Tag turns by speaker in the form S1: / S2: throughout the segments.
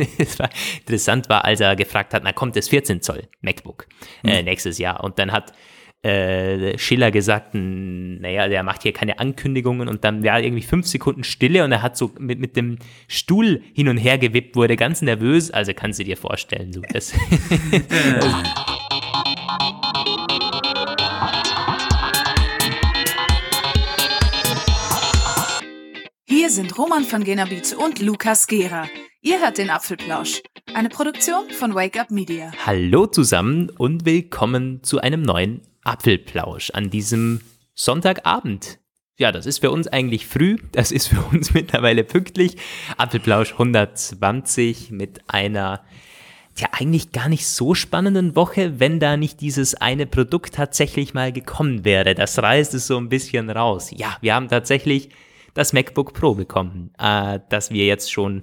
S1: war interessant war, als er gefragt hat, na kommt das 14 Zoll MacBook äh, nächstes Jahr. Und dann hat äh, Schiller gesagt, naja, der macht hier keine Ankündigungen und dann war irgendwie fünf Sekunden Stille und er hat so mit, mit dem Stuhl hin und her gewippt, wurde ganz nervös. Also kannst du dir vorstellen, so das.
S2: Sind Roman von Genabit und Lukas Gera. Ihr hört den Apfelplausch, eine Produktion von Wake Up Media.
S1: Hallo zusammen und willkommen zu einem neuen Apfelplausch an diesem Sonntagabend. Ja, das ist für uns eigentlich früh, das ist für uns mittlerweile pünktlich. Apfelplausch 120 mit einer ja eigentlich gar nicht so spannenden Woche, wenn da nicht dieses eine Produkt tatsächlich mal gekommen wäre. Das reißt es so ein bisschen raus. Ja, wir haben tatsächlich das MacBook Pro bekommen, äh, das wir jetzt schon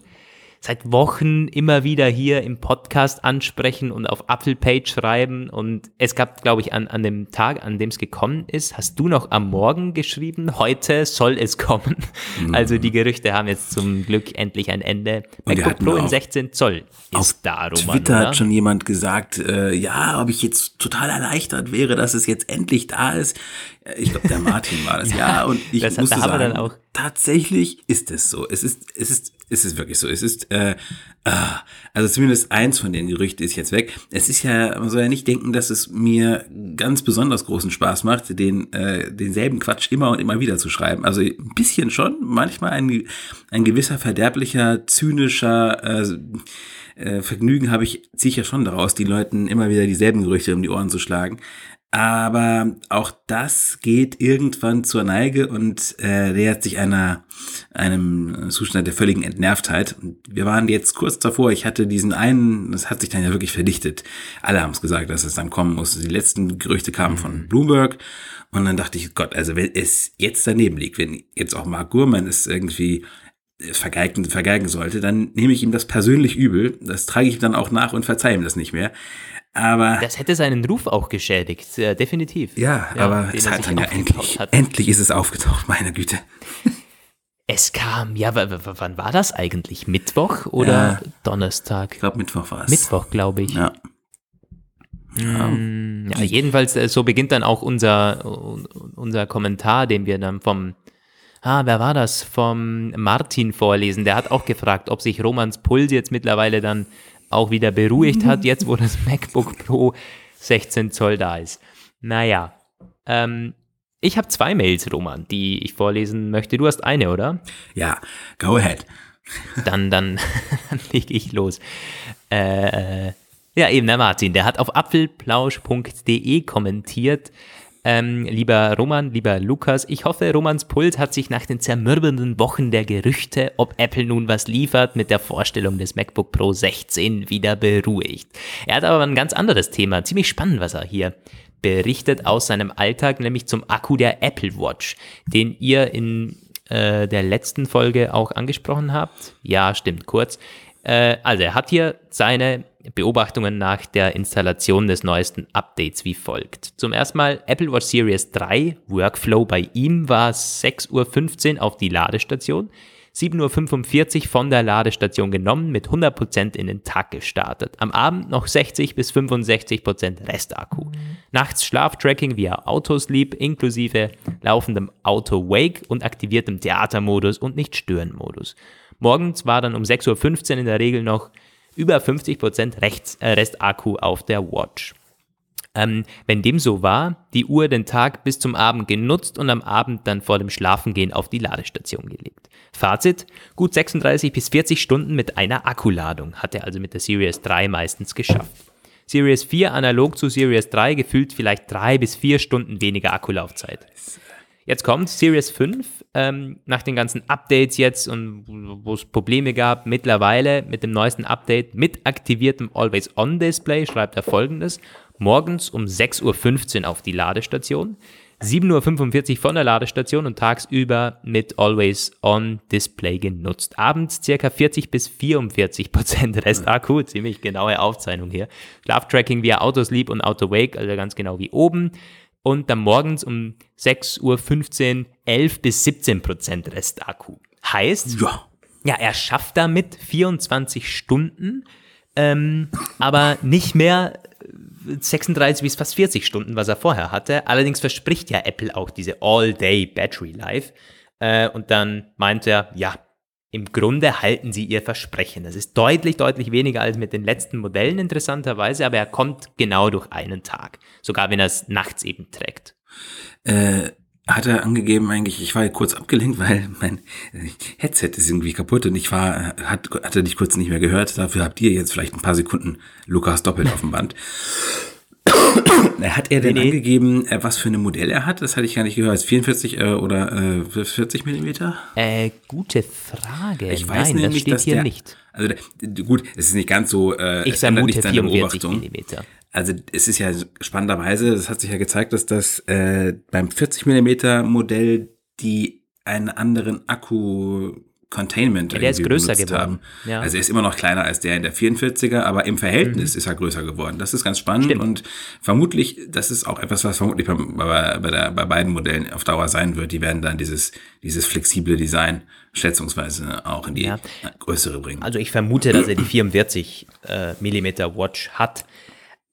S1: seit Wochen immer wieder hier im Podcast ansprechen und auf Apfelpage schreiben. Und es gab, glaube ich, an, an dem Tag, an dem es gekommen ist, hast du noch am Morgen geschrieben, heute soll es kommen. Mhm. Also die Gerüchte haben jetzt zum Glück endlich ein Ende. MacBook Pro in 16 Zoll
S3: ist auf da, Roman. Twitter oder? hat schon jemand gesagt, äh, ja, ob ich jetzt total erleichtert wäre, dass es jetzt endlich da ist. Ich glaube, der Martin war das. ja, ja und ich das, musste sagen, tatsächlich ist es so. Es ist, es ist, es ist wirklich so. Es ist, äh, äh, also zumindest eins von den Gerüchten ist jetzt weg. Es ist ja, man soll ja nicht denken, dass es mir ganz besonders großen Spaß macht, den, äh, denselben Quatsch immer und immer wieder zu schreiben. Also ein bisschen schon, manchmal ein, ein gewisser verderblicher, zynischer, äh, äh, Vergnügen habe ich, ja schon daraus, die Leuten immer wieder dieselben Gerüchte um die Ohren zu schlagen. Aber auch das geht irgendwann zur Neige und äh, nähert sich einer, einem Zustand der völligen Entnervtheit. Und wir waren jetzt kurz davor, ich hatte diesen einen, das hat sich dann ja wirklich verdichtet. Alle haben es gesagt, dass es dann kommen muss. Die letzten Gerüchte kamen von mhm. Bloomberg. Und dann dachte ich, Gott, also wenn es jetzt daneben liegt, wenn jetzt auch Mark Gurman es irgendwie vergeigen, vergeigen sollte, dann nehme ich ihm das persönlich übel. Das trage ich ihm dann auch nach und verzeihe ihm das nicht mehr. Aber
S1: das hätte seinen Ruf auch geschädigt, äh, definitiv.
S3: Ja, ja aber es hat dann ja endlich, hat. endlich ist es aufgetaucht, meine Güte.
S1: Es kam, ja, wann war das eigentlich? Mittwoch oder ja, Donnerstag?
S3: Ich glaube, Mittwoch war es.
S1: Mittwoch, glaube ich.
S3: Ja.
S1: Mm, ja, jedenfalls, äh, so beginnt dann auch unser, unser Kommentar, den wir dann vom, ah, wer war das? Vom Martin vorlesen. Der hat auch gefragt, ob sich Romans Puls jetzt mittlerweile dann auch wieder beruhigt hat, jetzt wo das MacBook Pro 16 Zoll da ist. Naja, ähm, ich habe zwei Mails, Roman, die ich vorlesen möchte. Du hast eine, oder?
S3: Ja, go ahead.
S1: Dann, dann, dann lege ich los. Äh, ja, eben der Martin, der hat auf apfelplausch.de kommentiert, ähm, lieber Roman, lieber Lukas, ich hoffe, Romans Puls hat sich nach den zermürbenden Wochen der Gerüchte, ob Apple nun was liefert, mit der Vorstellung des MacBook Pro 16 wieder beruhigt. Er hat aber ein ganz anderes Thema, ziemlich spannend, was er hier berichtet aus seinem Alltag, nämlich zum Akku der Apple Watch, den ihr in äh, der letzten Folge auch angesprochen habt. Ja, stimmt, kurz. Äh, also er hat hier seine Beobachtungen nach der Installation des neuesten Updates wie folgt. Zum ersten Mal Apple Watch Series 3, Workflow bei ihm war 6.15 Uhr auf die Ladestation, 7.45 Uhr von der Ladestation genommen, mit 100% in den Tag gestartet. Am Abend noch 60 bis 65% Restakku. Nachts Schlaftracking via Autosleep inklusive laufendem Auto-Wake und aktiviertem Theatermodus und Nicht-Stören-Modus. Morgens war dann um 6.15 Uhr in der Regel noch über 50% Rechts, äh, Restakku auf der Watch. Ähm, wenn dem so war, die Uhr den Tag bis zum Abend genutzt und am Abend dann vor dem Schlafengehen auf die Ladestation gelegt. Fazit, gut 36 bis 40 Stunden mit einer Akkuladung hat er also mit der Series 3 meistens geschafft. Series 4 analog zu Series 3 gefühlt vielleicht drei bis vier Stunden weniger Akkulaufzeit. Jetzt kommt Series 5, ähm, nach den ganzen Updates jetzt und wo es Probleme gab, mittlerweile mit dem neuesten Update mit aktiviertem Always-On-Display schreibt er folgendes. Morgens um 6.15 Uhr auf die Ladestation, 7.45 Uhr von der Ladestation und tagsüber mit Always-On-Display genutzt. Abends circa 40 bis 44 Prozent Restakku, ziemlich genaue Aufzeichnung hier. Schlaftracking via Autosleep und Auto-Wake, also ganz genau wie oben und dann morgens um 6.15 Uhr 11 bis 17 Prozent Restakku. Heißt,
S3: ja.
S1: ja, er schafft damit 24 Stunden, ähm, aber nicht mehr 36 bis fast 40 Stunden, was er vorher hatte. Allerdings verspricht ja Apple auch diese All-Day Battery Life. Äh, und dann meint er, ja, im Grunde halten sie ihr Versprechen. Das ist deutlich, deutlich weniger als mit den letzten Modellen interessanterweise, aber er kommt genau durch einen Tag. Sogar wenn er es nachts eben trägt.
S3: Äh, hat er angegeben eigentlich, ich war kurz abgelenkt, weil mein Headset ist irgendwie kaputt und ich war, hat, hatte dich kurz nicht mehr gehört. Dafür habt ihr jetzt vielleicht ein paar Sekunden Lukas doppelt auf dem Band. hat er denn nee, nee. angegeben, äh, was für ein Modell er hat? Das hatte ich gar nicht gehört. 44 äh, oder äh, 40 Millimeter?
S1: Äh, gute Frage.
S3: Ich weiß Nein, nämlich, das steht hier der, nicht. Also gut, es ist nicht ganz so.
S1: Äh, ich vermute 44 Millimeter.
S3: Also es ist ja spannenderweise, es hat sich ja gezeigt, dass das äh, beim 40 Millimeter Modell die einen anderen Akku Containment
S1: ja, der ist größer geworden.
S3: Ja. Also er ist immer noch kleiner als der in der 44er, aber im Verhältnis mhm. ist er größer geworden. Das ist ganz spannend Stimmt. und vermutlich, das ist auch etwas, was vermutlich bei, bei, der, bei beiden Modellen auf Dauer sein wird. Die werden dann dieses, dieses flexible Design schätzungsweise auch in die ja. größere bringen.
S1: Also ich vermute, dass er die 44 äh, Millimeter Watch hat.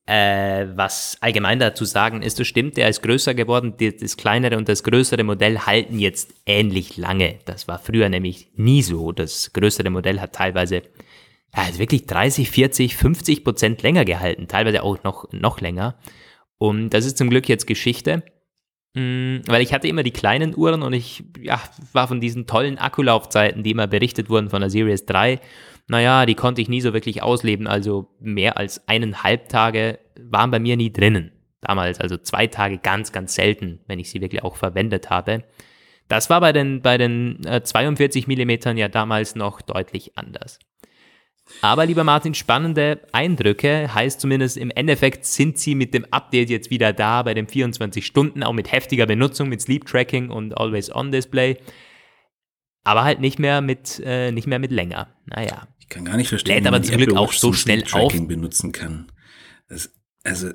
S1: Äh, was allgemein dazu sagen ist, das stimmt, der ist größer geworden. Das kleinere und das größere Modell halten jetzt ähnlich lange. Das war früher nämlich nie so. Das größere Modell hat teilweise ja, wirklich 30, 40, 50 Prozent länger gehalten, teilweise auch noch, noch länger. Und das ist zum Glück jetzt Geschichte. Mm, weil ich hatte immer die kleinen Uhren und ich ja, war von diesen tollen Akkulaufzeiten, die immer berichtet wurden von der Series 3 naja, die konnte ich nie so wirklich ausleben. Also mehr als eineinhalb Tage waren bei mir nie drinnen. Damals, also zwei Tage ganz, ganz selten, wenn ich sie wirklich auch verwendet habe. Das war bei den, bei den äh, 42 Millimetern ja damals noch deutlich anders. Aber lieber Martin, spannende Eindrücke heißt zumindest im Endeffekt sind sie mit dem Update jetzt wieder da bei den 24 Stunden, auch mit heftiger Benutzung, mit Sleep Tracking und Always On Display. Aber halt nicht mehr mit, äh, nicht mehr mit länger. Naja.
S3: Ich kann gar nicht verstehen,
S1: Lädt aber zum Glück auch so schnell auf.
S3: benutzen kann. Das, also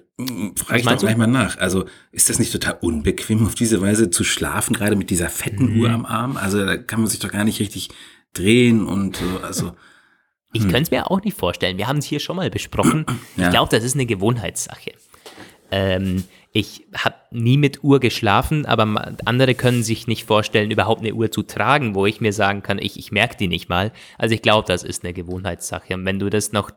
S3: frage ich doch gleich mal nach. Also ist das nicht total unbequem, auf diese Weise zu schlafen, gerade mit dieser fetten mhm. Uhr am Arm? Also da kann man sich doch gar nicht richtig drehen und so. Also
S1: ich hm. könnte es mir auch nicht vorstellen. Wir haben es hier schon mal besprochen. Ja. Ich glaube, das ist eine Gewohnheitssache. Ähm, ich habe nie mit Uhr geschlafen, aber andere können sich nicht vorstellen, überhaupt eine Uhr zu tragen, wo ich mir sagen kann, ich, ich merke die nicht mal. Also ich glaube, das ist eine Gewohnheitssache. Und wenn du das noch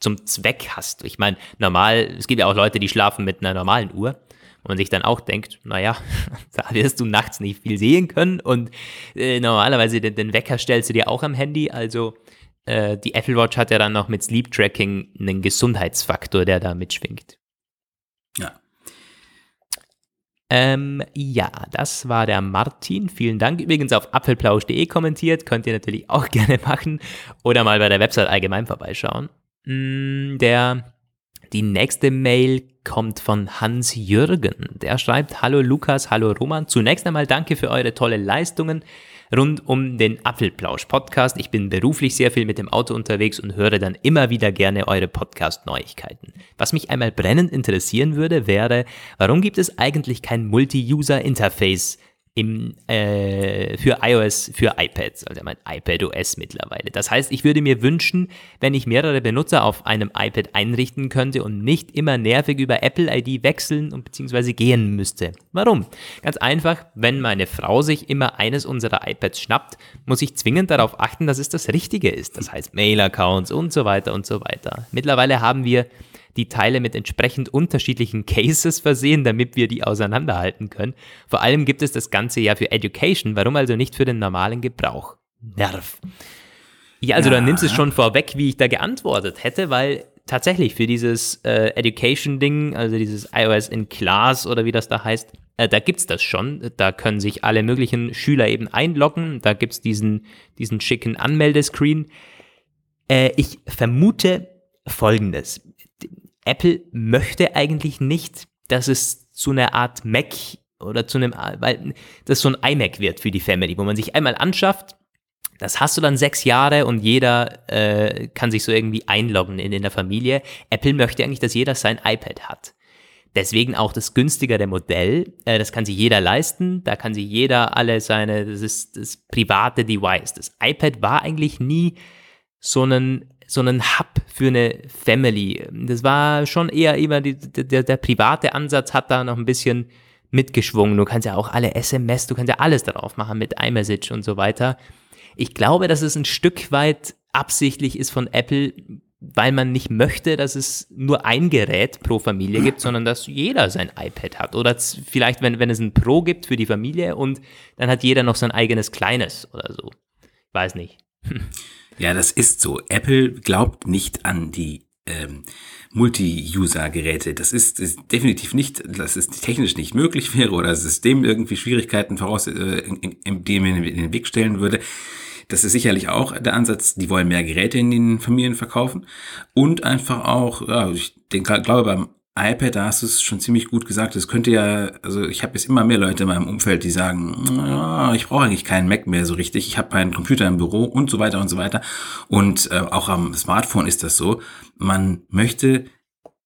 S1: zum Zweck hast, ich meine, normal, es gibt ja auch Leute, die schlafen mit einer normalen Uhr. Und man sich dann auch denkt, naja, da wirst du nachts nicht viel sehen können und äh, normalerweise den, den Wecker stellst du dir auch am Handy, also äh, die Apple Watch hat ja dann noch mit Sleep Tracking einen Gesundheitsfaktor, der da mitschwingt.
S3: Ja.
S1: Ähm, ja, das war der Martin. Vielen Dank. Übrigens auf apfelplausch.de kommentiert. Könnt ihr natürlich auch gerne machen. Oder mal bei der Website allgemein vorbeischauen. Mm, der, die nächste Mail kommt von Hans Jürgen. Der schreibt, hallo Lukas, hallo Roman. Zunächst einmal danke für eure tolle Leistungen rund um den Apfelplausch-Podcast. Ich bin beruflich sehr viel mit dem Auto unterwegs und höre dann immer wieder gerne eure Podcast-Neuigkeiten. Was mich einmal brennend interessieren würde, wäre, warum gibt es eigentlich kein Multi-User-Interface im, äh, für iOS, für iPads, also mein iPad OS mittlerweile. Das heißt, ich würde mir wünschen, wenn ich mehrere Benutzer auf einem iPad einrichten könnte und nicht immer nervig über Apple ID wechseln und beziehungsweise gehen müsste. Warum? Ganz einfach, wenn meine Frau sich immer eines unserer iPads schnappt, muss ich zwingend darauf achten, dass es das Richtige ist. Das heißt Mail-Accounts und so weiter und so weiter. Mittlerweile haben wir die Teile mit entsprechend unterschiedlichen Cases versehen, damit wir die auseinanderhalten können. Vor allem gibt es das Ganze ja für Education, warum also nicht für den normalen Gebrauch? Nerv. Ja, also ja. dann nimmst du es schon vorweg, wie ich da geantwortet hätte, weil tatsächlich für dieses äh, Education-Ding, also dieses iOS in Class oder wie das da heißt, äh, da gibt's das schon. Da können sich alle möglichen Schüler eben einloggen. Da gibt's diesen, diesen schicken Anmeldescreen. Äh, ich vermute Folgendes. Apple möchte eigentlich nicht, dass es zu einer Art Mac oder zu einem, weil das so ein iMac wird für die Family, wo man sich einmal anschafft, das hast du dann sechs Jahre und jeder äh, kann sich so irgendwie einloggen in, in der Familie. Apple möchte eigentlich, dass jeder sein iPad hat. Deswegen auch das günstigere Modell. Äh, das kann sich jeder leisten. Da kann sich jeder alle seine, das ist das private Device. Das iPad war eigentlich nie so ein, so ein Hub für eine Family. Das war schon eher immer, die, der, der private Ansatz hat da noch ein bisschen mitgeschwungen. Du kannst ja auch alle SMS, du kannst ja alles darauf machen mit iMessage und so weiter. Ich glaube, dass es ein Stück weit absichtlich ist von Apple, weil man nicht möchte, dass es nur ein Gerät pro Familie gibt, sondern dass jeder sein iPad hat. Oder vielleicht, wenn, wenn es ein Pro gibt für die Familie und dann hat jeder noch sein eigenes kleines oder so. Ich weiß nicht.
S3: Ja, das ist so. Apple glaubt nicht an die ähm, Multi-User-Geräte. Das ist, ist, definitiv nicht, dass es technisch nicht möglich wäre oder das System irgendwie Schwierigkeiten voraus, äh, in, in, in, in den Weg stellen würde. Das ist sicherlich auch der Ansatz, die wollen mehr Geräte in den Familien verkaufen und einfach auch, ja, ich denke, glaube beim iPad, da hast du es schon ziemlich gut gesagt. Es könnte ja, also ich habe jetzt immer mehr Leute in meinem Umfeld, die sagen, ja, ich brauche eigentlich keinen Mac mehr so richtig. Ich habe meinen Computer im Büro und so weiter und so weiter. Und äh, auch am Smartphone ist das so. Man möchte,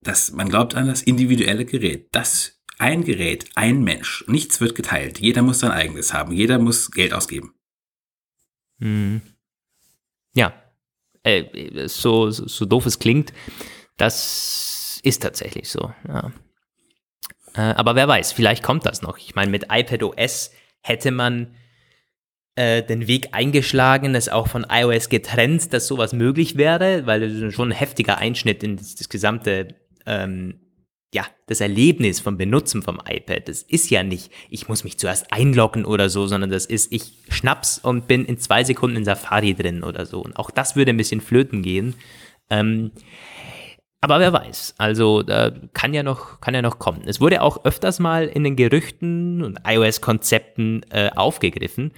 S3: dass man glaubt an das individuelle Gerät. Das ein Gerät, ein Mensch. Nichts wird geteilt. Jeder muss sein eigenes haben. Jeder muss Geld ausgeben.
S1: Mhm. Ja, äh, so, so, doof es klingt, das ist tatsächlich so. Ja. Äh, aber wer weiß, vielleicht kommt das noch. Ich meine, mit iPad OS hätte man äh, den Weg eingeschlagen, es auch von iOS getrennt, dass sowas möglich wäre, weil das schon ein heftiger Einschnitt in das, das gesamte ähm, ja, das Erlebnis vom Benutzen vom iPad, das ist ja nicht, ich muss mich zuerst einloggen oder so, sondern das ist, ich schnapp's und bin in zwei Sekunden in Safari drin oder so. Und auch das würde ein bisschen flöten gehen. Ähm, aber wer weiß, also da kann ja noch, kann ja noch kommen. Es wurde auch öfters mal in den Gerüchten und iOS-Konzepten äh, aufgegriffen.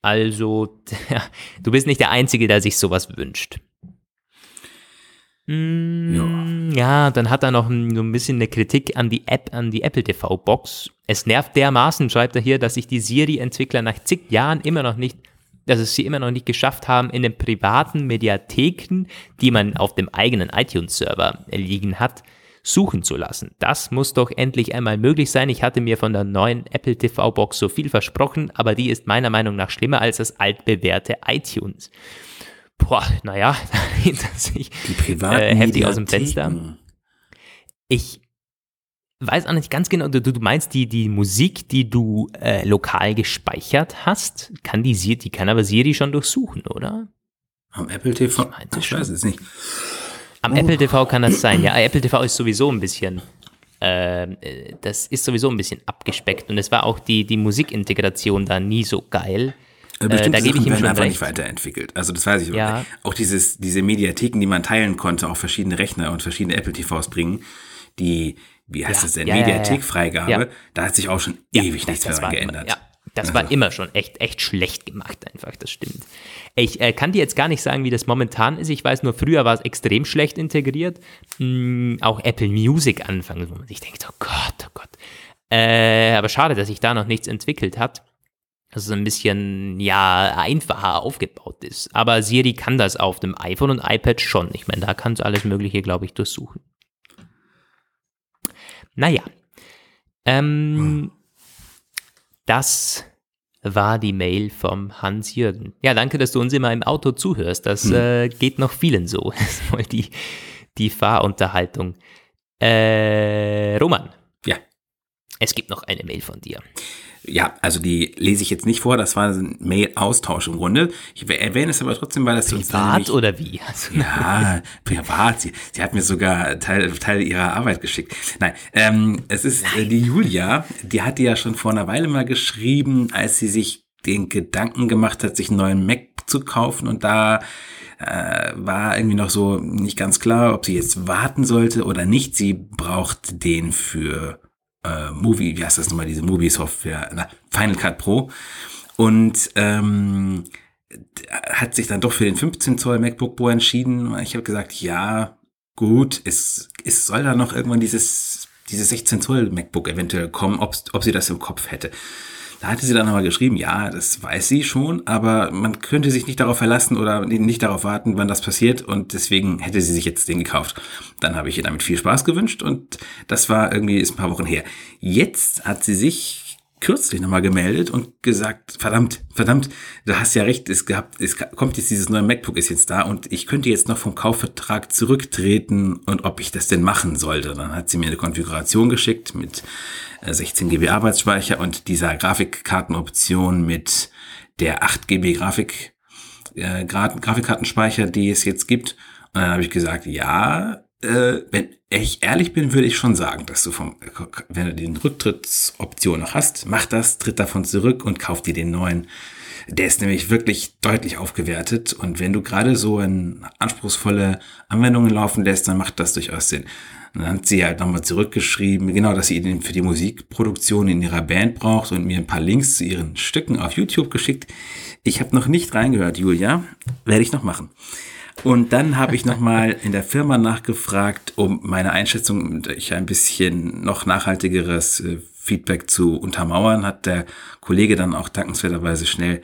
S1: Also, ja, du bist nicht der Einzige, der sich sowas wünscht. Mm, ja. ja, dann hat er noch ein, so ein bisschen eine Kritik an die App, an die Apple TV Box. Es nervt dermaßen, schreibt er hier, dass sich die Siri-Entwickler nach zig Jahren immer noch nicht, dass es sie immer noch nicht geschafft haben, in den privaten Mediatheken, die man auf dem eigenen iTunes-Server liegen hat, suchen zu lassen. Das muss doch endlich einmal möglich sein. Ich hatte mir von der neuen Apple TV Box so viel versprochen, aber die ist meiner Meinung nach schlimmer als das altbewährte iTunes. Boah, naja, da hinter sich
S3: die privaten äh, heftig
S1: aus dem Fenster. Ich weiß auch nicht ganz genau, du, du meinst die, die Musik, die du äh, lokal gespeichert hast, kann die Siri, die kann aber Siri schon durchsuchen, oder?
S3: Am Apple TV? Ich, ich weiß es nicht.
S1: Am oh. Apple TV kann das sein. Ja, Apple TV ist sowieso ein bisschen, ähm, äh, das ist sowieso ein bisschen abgespeckt und es war auch die, die Musikintegration da nie so geil.
S3: Äh, bestimmte äh, da gebe ich ihm schon einfach recht. nicht weiterentwickelt. Also das weiß ich. Ja. Auch dieses, diese Mediatheken, die man teilen konnte, auch verschiedene Rechner und verschiedene Apple TVs bringen, die, wie heißt ja. das denn, ja, Mediathekfreigabe, ja, da hat sich auch schon ewig nichts mehr geändert.
S1: ja. Das war immer schon echt, echt schlecht gemacht einfach, das stimmt. Ich äh, kann dir jetzt gar nicht sagen, wie das momentan ist. Ich weiß nur, früher war es extrem schlecht integriert. Hm, auch Apple Music anfangen, wo man sich denkt, oh Gott, oh Gott. Äh, aber schade, dass sich da noch nichts entwickelt hat dass es ein bisschen, ja, einfacher aufgebaut ist. Aber Siri kann das auf dem iPhone und iPad schon. Ich meine, da kann es alles Mögliche, glaube ich, durchsuchen. Naja. Ähm, das war die Mail vom Hans-Jürgen. Ja, danke, dass du uns immer im Auto zuhörst. Das hm. äh, geht noch vielen so. Das ist wohl die, die Fahrunterhaltung. Äh, Roman.
S3: Ja.
S1: Es gibt noch eine Mail von dir.
S3: Ja, also die lese ich jetzt nicht vor, das war ein Mail-Austausch im Grunde. Ich erwähne es aber trotzdem, weil das
S1: privat nämlich, oder wie?
S3: Ja, privat. Sie, sie hat mir sogar Teil, Teil ihrer Arbeit geschickt. Nein, ähm, es ist äh, die Julia, die hatte ja schon vor einer Weile mal geschrieben, als sie sich den Gedanken gemacht hat, sich einen neuen Mac zu kaufen und da äh, war irgendwie noch so nicht ganz klar, ob sie jetzt warten sollte oder nicht. Sie braucht den für äh, Movie, wie heißt das nochmal, diese Movie-Software, Final Cut Pro. Und ähm, hat sich dann doch für den 15 Zoll MacBook Pro entschieden. Ich habe gesagt, ja, gut, es, es soll da noch irgendwann dieses, dieses 16 Zoll MacBook eventuell kommen, ob, ob sie das im Kopf hätte. Da hatte sie dann nochmal geschrieben, ja, das weiß sie schon, aber man könnte sich nicht darauf verlassen oder nicht darauf warten, wann das passiert und deswegen hätte sie sich jetzt den gekauft. Dann habe ich ihr damit viel Spaß gewünscht und das war irgendwie ist ein paar Wochen her. Jetzt hat sie sich kürzlich nochmal gemeldet und gesagt, verdammt, verdammt, du hast ja recht, es, gehabt, es kommt jetzt dieses neue MacBook ist jetzt da und ich könnte jetzt noch vom Kaufvertrag zurücktreten und ob ich das denn machen sollte. Dann hat sie mir eine Konfiguration geschickt mit 16 äh, GB Arbeitsspeicher und dieser Grafikkartenoption mit der 8 GB Grafik, äh, Grafikkartenspeicher, die es jetzt gibt. Und dann habe ich gesagt, ja, äh, wenn ich ehrlich bin, würde ich schon sagen, dass du vom, wenn du den Rücktrittsoption noch hast, mach das, tritt davon zurück und kauf dir den neuen. Der ist nämlich wirklich deutlich aufgewertet und wenn du gerade so in anspruchsvolle Anwendungen laufen lässt, dann macht das durchaus Sinn. Und dann hat sie halt nochmal zurückgeschrieben, genau, dass sie ihn für die Musikproduktion in ihrer Band braucht und mir ein paar Links zu ihren Stücken auf YouTube geschickt. Ich habe noch nicht reingehört, Julia. Werde ich noch machen. Und dann habe ich nochmal in der Firma nachgefragt, um meine Einschätzung, ich ein bisschen noch nachhaltigeres äh, Feedback zu untermauern, hat der Kollege dann auch dankenswerterweise schnell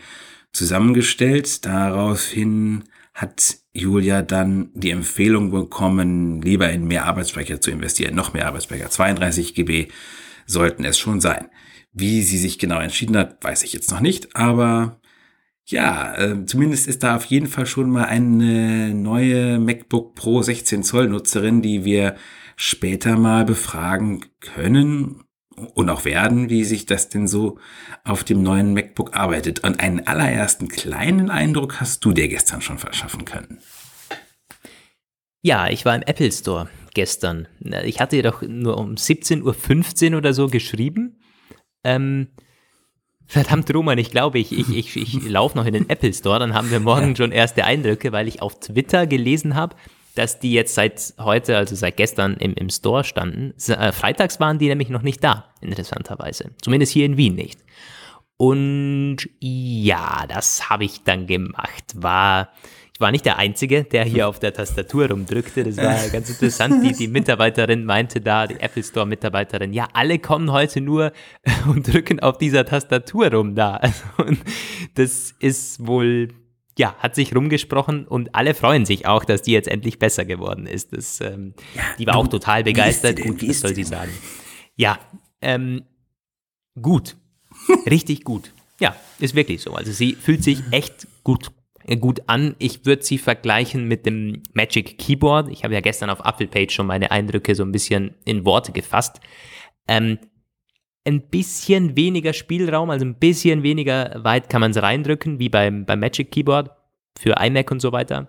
S3: zusammengestellt. Daraufhin hat Julia dann die Empfehlung bekommen, lieber in mehr Arbeitsspeicher zu investieren. Noch mehr Arbeitsspeicher. 32 GB sollten es schon sein. Wie sie sich genau entschieden hat, weiß ich jetzt noch nicht, aber ja, äh, zumindest ist da auf jeden Fall schon mal eine neue MacBook Pro 16 Zoll Nutzerin, die wir später mal befragen können und auch werden, wie sich das denn so auf dem neuen MacBook arbeitet. Und einen allerersten kleinen Eindruck hast du dir gestern schon verschaffen können.
S1: Ja, ich war im Apple Store gestern. Ich hatte jedoch nur um 17.15 Uhr oder so geschrieben. Ähm, Verdammt, Roman, ich glaube, ich, ich, ich, ich laufe noch in den Apple Store, dann haben wir morgen schon erste Eindrücke, weil ich auf Twitter gelesen habe, dass die jetzt seit heute, also seit gestern im, im Store standen. Äh, freitags waren die nämlich noch nicht da, interessanterweise. Zumindest hier in Wien nicht. Und ja, das habe ich dann gemacht. War ich war nicht der Einzige, der hier auf der Tastatur rumdrückte. Das war ganz interessant. Die, die Mitarbeiterin meinte da, die Apple Store Mitarbeiterin, ja, alle kommen heute nur und drücken auf dieser Tastatur rum da. und das ist wohl, ja, hat sich rumgesprochen und alle freuen sich auch, dass die jetzt endlich besser geworden ist. Das, ähm, ja, die war auch total begeistert. Gut, was soll sie sagen? Ja, ähm, gut. Richtig gut. Ja, ist wirklich so. Also sie fühlt sich echt gut gut an. Ich würde sie vergleichen mit dem Magic Keyboard. Ich habe ja gestern auf Apfelpage schon meine Eindrücke so ein bisschen in Worte gefasst. Ähm, ein bisschen weniger Spielraum, also ein bisschen weniger weit kann man es reindrücken, wie beim, beim Magic Keyboard für iMac und so weiter.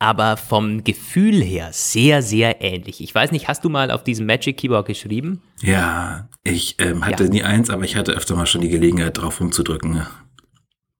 S1: Aber vom Gefühl her sehr, sehr ähnlich. Ich weiß nicht, hast du mal auf diesem Magic Keyboard geschrieben?
S3: Ja, ich ähm, hatte ja. nie eins, aber ich hatte öfter mal schon die Gelegenheit, drauf rumzudrücken.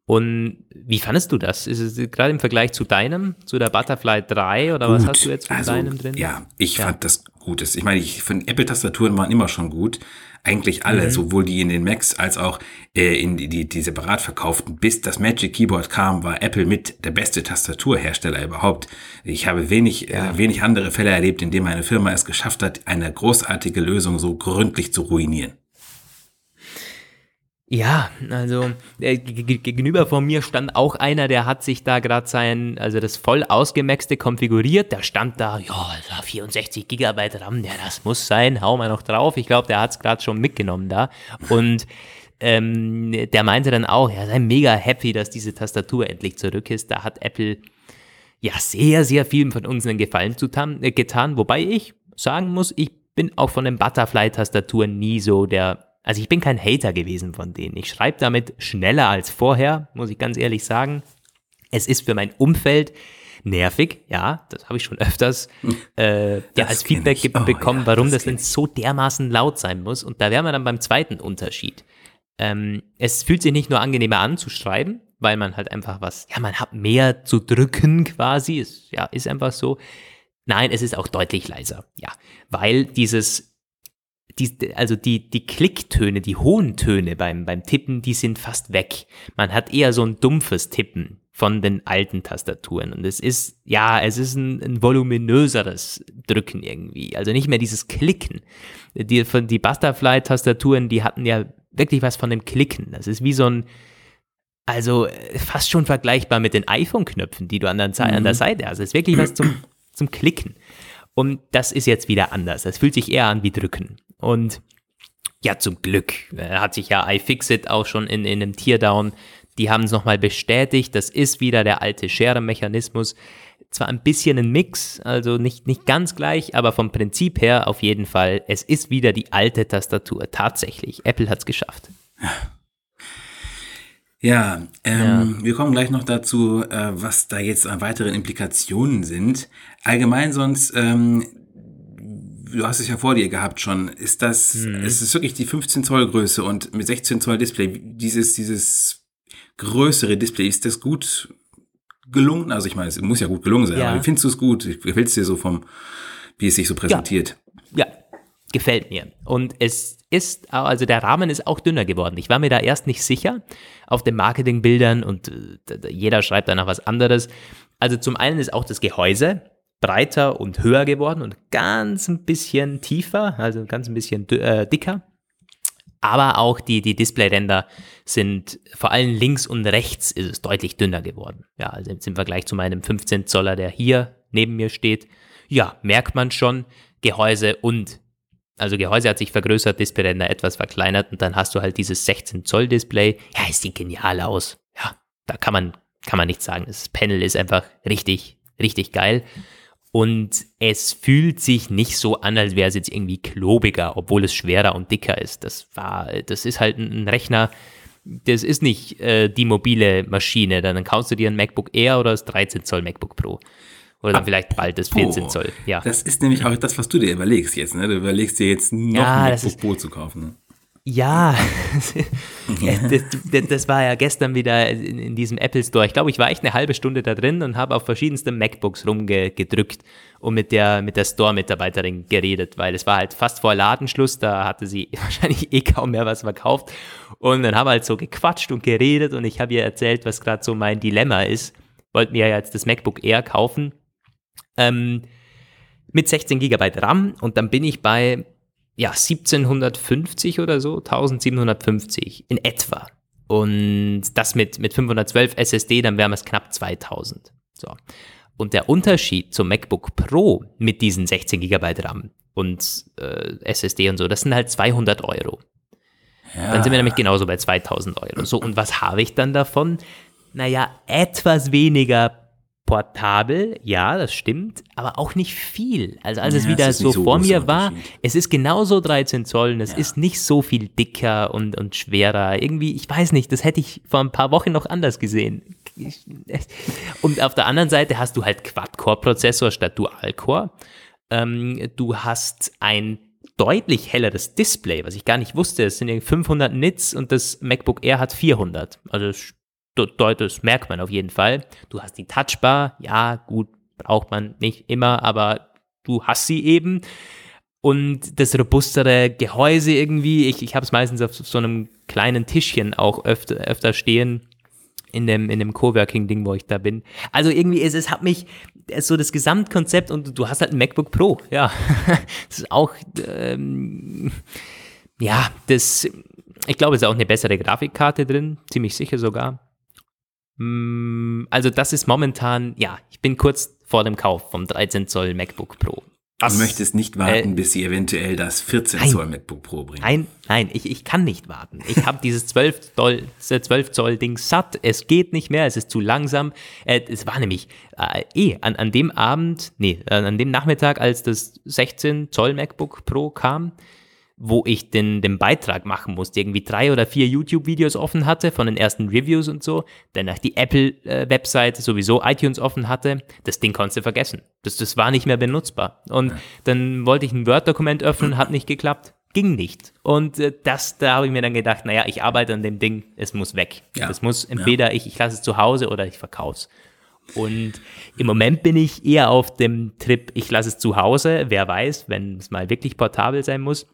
S1: Und wie fandest du das? Ist es gerade im Vergleich zu deinem, zu der Butterfly 3 oder gut. was hast du jetzt von also, deinem drin?
S3: Ja, ich ja. fand das gut. Ich meine, ich finde Apple-Tastaturen waren immer schon gut. Eigentlich alle, mhm. sowohl die in den Macs als auch äh, in die, die, die separat verkauften. Bis das Magic Keyboard kam, war Apple mit der beste Tastaturhersteller überhaupt. Ich habe wenig, äh, ja. äh, wenig andere Fälle erlebt, in denen eine Firma es geschafft hat, eine großartige Lösung so gründlich zu ruinieren.
S1: Ja, also äh, gegenüber von mir stand auch einer, der hat sich da gerade sein, also das voll ausgemaxte konfiguriert. Da stand da, ja, 64 Gigabyte RAM, ja, das muss sein, hau mal noch drauf. Ich glaube, der hat es gerade schon mitgenommen da. Und ähm, der meinte dann auch, ja, sei mega happy, dass diese Tastatur endlich zurück ist. Da hat Apple ja sehr, sehr viel von uns einen Gefallen zutan, äh, getan. Wobei ich sagen muss, ich bin auch von den Butterfly-Tastaturen nie so der also ich bin kein Hater gewesen von denen. Ich schreibe damit schneller als vorher, muss ich ganz ehrlich sagen. Es ist für mein Umfeld nervig, ja, das habe ich schon öfters äh, ja, als Feedback oh, bekommen, ja, warum das, das denn so dermaßen laut sein muss. Und da wären wir dann beim zweiten Unterschied. Ähm, es fühlt sich nicht nur angenehmer an zu schreiben, weil man halt einfach was, ja, man hat mehr zu drücken quasi, ist, ja, ist einfach so. Nein, es ist auch deutlich leiser, ja, weil dieses die, also die, die Klicktöne, die hohen Töne beim, beim Tippen, die sind fast weg. Man hat eher so ein dumpfes Tippen von den alten Tastaturen. Und es ist, ja, es ist ein, ein voluminöseres Drücken irgendwie. Also nicht mehr dieses Klicken. Die, von die Butterfly-Tastaturen, die hatten ja wirklich was von dem Klicken. Das ist wie so ein, also äh, fast schon vergleichbar mit den iPhone-Knöpfen, die du an der, mhm. an der Seite hast. Es ist wirklich was zum, zum Klicken. Und das ist jetzt wieder anders. Das fühlt sich eher an wie drücken. Und ja, zum Glück äh, hat sich ja iFixit auch schon in, in einem Teardown, die haben es nochmal bestätigt, das ist wieder der alte Schere-Mechanismus. Zwar ein bisschen ein Mix, also nicht, nicht ganz gleich, aber vom Prinzip her auf jeden Fall, es ist wieder die alte Tastatur. Tatsächlich, Apple hat es geschafft.
S3: Ja, ähm, ja, wir kommen gleich noch dazu, äh, was da jetzt an weiteren Implikationen sind. Allgemein sonst, ähm, du hast es ja vor dir gehabt schon, ist das, mhm. es ist wirklich die 15 Zoll Größe und mit 16 Zoll Display, dieses, dieses größere Display, ist das gut gelungen? Also ich meine, es muss ja gut gelungen sein, ja. aber findest du es gut? Gefällt es dir so vom, wie es sich so präsentiert?
S1: Ja. ja, gefällt mir. Und es ist, also der Rahmen ist auch dünner geworden. Ich war mir da erst nicht sicher auf den Marketingbildern und äh, jeder schreibt danach was anderes. Also zum einen ist auch das Gehäuse breiter und höher geworden und ganz ein bisschen tiefer, also ganz ein bisschen äh, dicker. Aber auch die, die Displayränder sind vor allem links und rechts ist es deutlich dünner geworden. Ja, also im Vergleich zu meinem 15 Zoller, der hier neben mir steht. Ja, merkt man schon, Gehäuse und also Gehäuse hat sich vergrößert, Displayränder etwas verkleinert und dann hast du halt dieses 16 Zoll Display. Ja, es sieht genial aus. Ja, da kann man, kann man nichts sagen. Das Panel ist einfach richtig, richtig geil. Und es fühlt sich nicht so an, als wäre es jetzt irgendwie klobiger, obwohl es schwerer und dicker ist. Das war, das ist halt ein Rechner, das ist nicht äh, die mobile Maschine. Dann kaufst du dir ein MacBook Air oder das 13 Zoll MacBook Pro. Oder dann vielleicht bald das 14 Zoll. Ja.
S3: Das ist nämlich auch das, was du dir überlegst jetzt. Ne? Du überlegst dir jetzt noch ja, ein MacBook Pro zu kaufen. Ne?
S1: Ja, das, das, war ja gestern wieder in, in, diesem Apple Store. Ich glaube, ich war echt eine halbe Stunde da drin und habe auf verschiedensten MacBooks rumgedrückt und mit der, mit der Store-Mitarbeiterin geredet, weil es war halt fast vor Ladenschluss, da hatte sie wahrscheinlich eh kaum mehr was verkauft. Und dann haben wir halt so gequatscht und geredet und ich habe ihr erzählt, was gerade so mein Dilemma ist. Wollten mir ja jetzt das MacBook Air kaufen. Ähm, mit 16 GB RAM und dann bin ich bei ja, 1750 oder so, 1750 in etwa. Und das mit, mit 512 SSD, dann wären es knapp 2000. So. Und der Unterschied zum MacBook Pro mit diesen 16 GB RAM und äh, SSD und so, das sind halt 200 Euro. Ja. Dann sind wir nämlich genauso bei 2000 Euro. So, und was habe ich dann davon? Naja, etwas weniger portabel, ja, das stimmt, aber auch nicht viel. Also als ja, es wieder so, so vor mir war, es ist genauso 13 Zoll und es ja. ist nicht so viel dicker und, und schwerer. Irgendwie, ich weiß nicht, das hätte ich vor ein paar Wochen noch anders gesehen. Und auf der anderen Seite hast du halt Quad-Core-Prozessor statt Dual-Core. Ähm, du hast ein deutlich helleres Display, was ich gar nicht wusste. Es sind 500 Nits und das MacBook Air hat 400. Also das merkt man auf jeden Fall. Du hast die Touchbar, ja, gut, braucht man nicht immer, aber du hast sie eben. Und das robustere Gehäuse irgendwie, ich, ich habe es meistens auf so einem kleinen Tischchen auch öfter, öfter stehen in dem, in dem Coworking-Ding, wo ich da bin. Also irgendwie, es, es hat mich, so das Gesamtkonzept und du hast halt ein MacBook Pro, ja. das ist auch, ähm, ja, das, ich glaube, es ist auch eine bessere Grafikkarte drin, ziemlich sicher sogar. Mm, also das ist momentan, ja, ich bin kurz vor dem Kauf vom 13 Zoll MacBook Pro.
S3: Du möchtest nicht warten, äh, bis sie eventuell das 14 nein, Zoll MacBook Pro bringen.
S1: Nein, nein, ich, ich kann nicht warten. Ich habe dieses 12 Zoll, 12 Zoll Ding satt. Es geht nicht mehr, es ist zu langsam. Äh, es war nämlich äh, eh an, an dem Abend, nee, an dem Nachmittag, als das 16 Zoll MacBook Pro kam, wo ich den, den Beitrag machen musste, irgendwie drei oder vier YouTube-Videos offen hatte von den ersten Reviews und so, danach die Apple-Webseite sowieso iTunes offen hatte, das Ding konntest du vergessen. Das, das war nicht mehr benutzbar. Und ja. dann wollte ich ein Word-Dokument öffnen, hat nicht geklappt. Ging nicht. Und äh, das, da habe ich mir dann gedacht, naja, ich arbeite an dem Ding, es muss weg. Ja. Es muss entweder ja. ich, ich lasse es zu Hause oder ich verkaufe es. Und im Moment bin ich eher auf dem Trip, ich lasse es zu Hause. Wer weiß, wenn es mal wirklich portabel sein muss.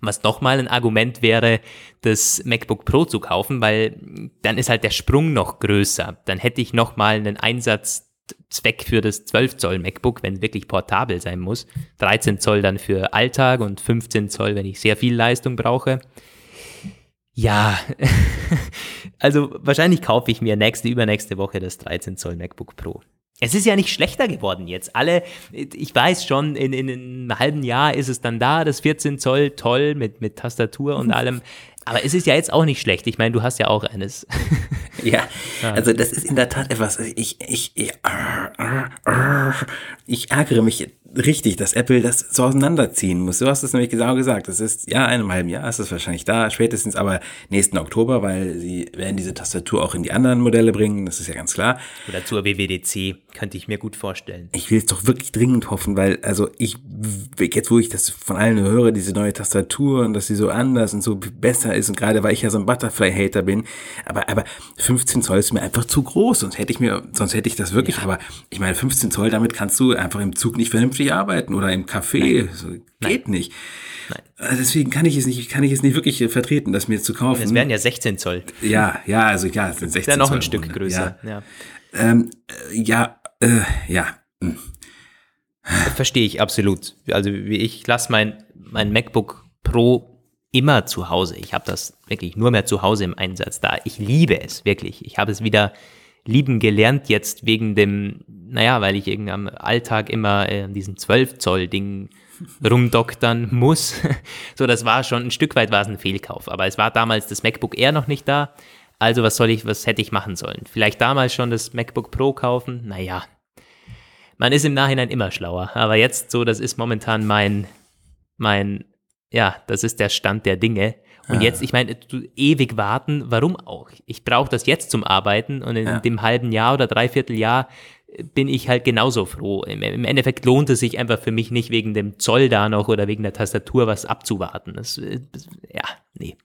S1: Was nochmal ein Argument wäre, das MacBook Pro zu kaufen, weil dann ist halt der Sprung noch größer. Dann hätte ich nochmal einen Einsatzzweck für das 12 Zoll MacBook, wenn wirklich portabel sein muss. 13 Zoll dann für Alltag und 15 Zoll, wenn ich sehr viel Leistung brauche. Ja, also wahrscheinlich kaufe ich mir nächste, übernächste Woche das 13 Zoll MacBook Pro. Es ist ja nicht schlechter geworden jetzt. Alle, ich weiß schon, in, in, in einem halben Jahr ist es dann da, das 14 Zoll, toll, mit, mit Tastatur und allem. Aber es ist ja jetzt auch nicht schlecht. Ich meine, du hast ja auch eines.
S3: Ja, also das ist in der Tat etwas, ich, ich, ich, ich ärgere mich richtig, dass Apple das so auseinanderziehen muss. Du hast es nämlich genau gesagt. Das ist, ja, in einem halben Jahr ist es wahrscheinlich da, spätestens aber nächsten Oktober, weil sie werden diese Tastatur auch in die anderen Modelle bringen, das ist ja ganz klar.
S1: Oder zur WWDC, könnte ich mir gut vorstellen.
S3: Ich will es doch wirklich dringend hoffen, weil, also ich, jetzt wo ich das von allen höre, diese neue Tastatur und dass sie so anders und so besser ist und gerade weil ich ja so ein Butterfly-Hater bin, aber, aber 15 Zoll ist mir einfach zu groß, sonst hätte ich mir, sonst hätte ich das wirklich, ja. aber ich meine 15 Zoll, damit kannst du einfach im Zug nicht vernünftig vernünftig arbeiten oder im Café. So, geht Nein. nicht. Nein. Äh, deswegen kann ich es nicht, kann ich es nicht wirklich vertreten, das mir zu kaufen.
S1: Es wären ja 16 Zoll.
S3: Ja, ja, also ja, es sind 16 Zoll.
S1: Noch ein Stück größer.
S3: Ja, ja, ähm, äh, ja, äh, ja. Hm.
S1: Verstehe ich absolut. Also ich lasse mein, mein MacBook Pro immer zu Hause. Ich habe das wirklich nur mehr zu Hause im Einsatz da. Ich liebe es wirklich. Ich habe es wieder lieben gelernt jetzt wegen dem, naja, weil ich irgendwie am Alltag immer äh, diesen 12 Zoll Ding rumdoktern muss. so, das war schon ein Stück weit war es ein Fehlkauf. Aber es war damals das MacBook Air noch nicht da. Also was soll ich, was hätte ich machen sollen? Vielleicht damals schon das MacBook Pro kaufen? Naja. Man ist im Nachhinein immer schlauer. Aber jetzt so, das ist momentan mein, mein, ja, das ist der Stand der Dinge. Und ja. jetzt, ich meine, ewig warten, warum auch? Ich brauche das jetzt zum Arbeiten und in ja. dem halben Jahr oder dreiviertel Jahr bin ich halt genauso froh. Im, Im, Endeffekt lohnt es sich einfach für mich nicht wegen dem Zoll da noch oder wegen der Tastatur was abzuwarten. Das, das, ja, nee.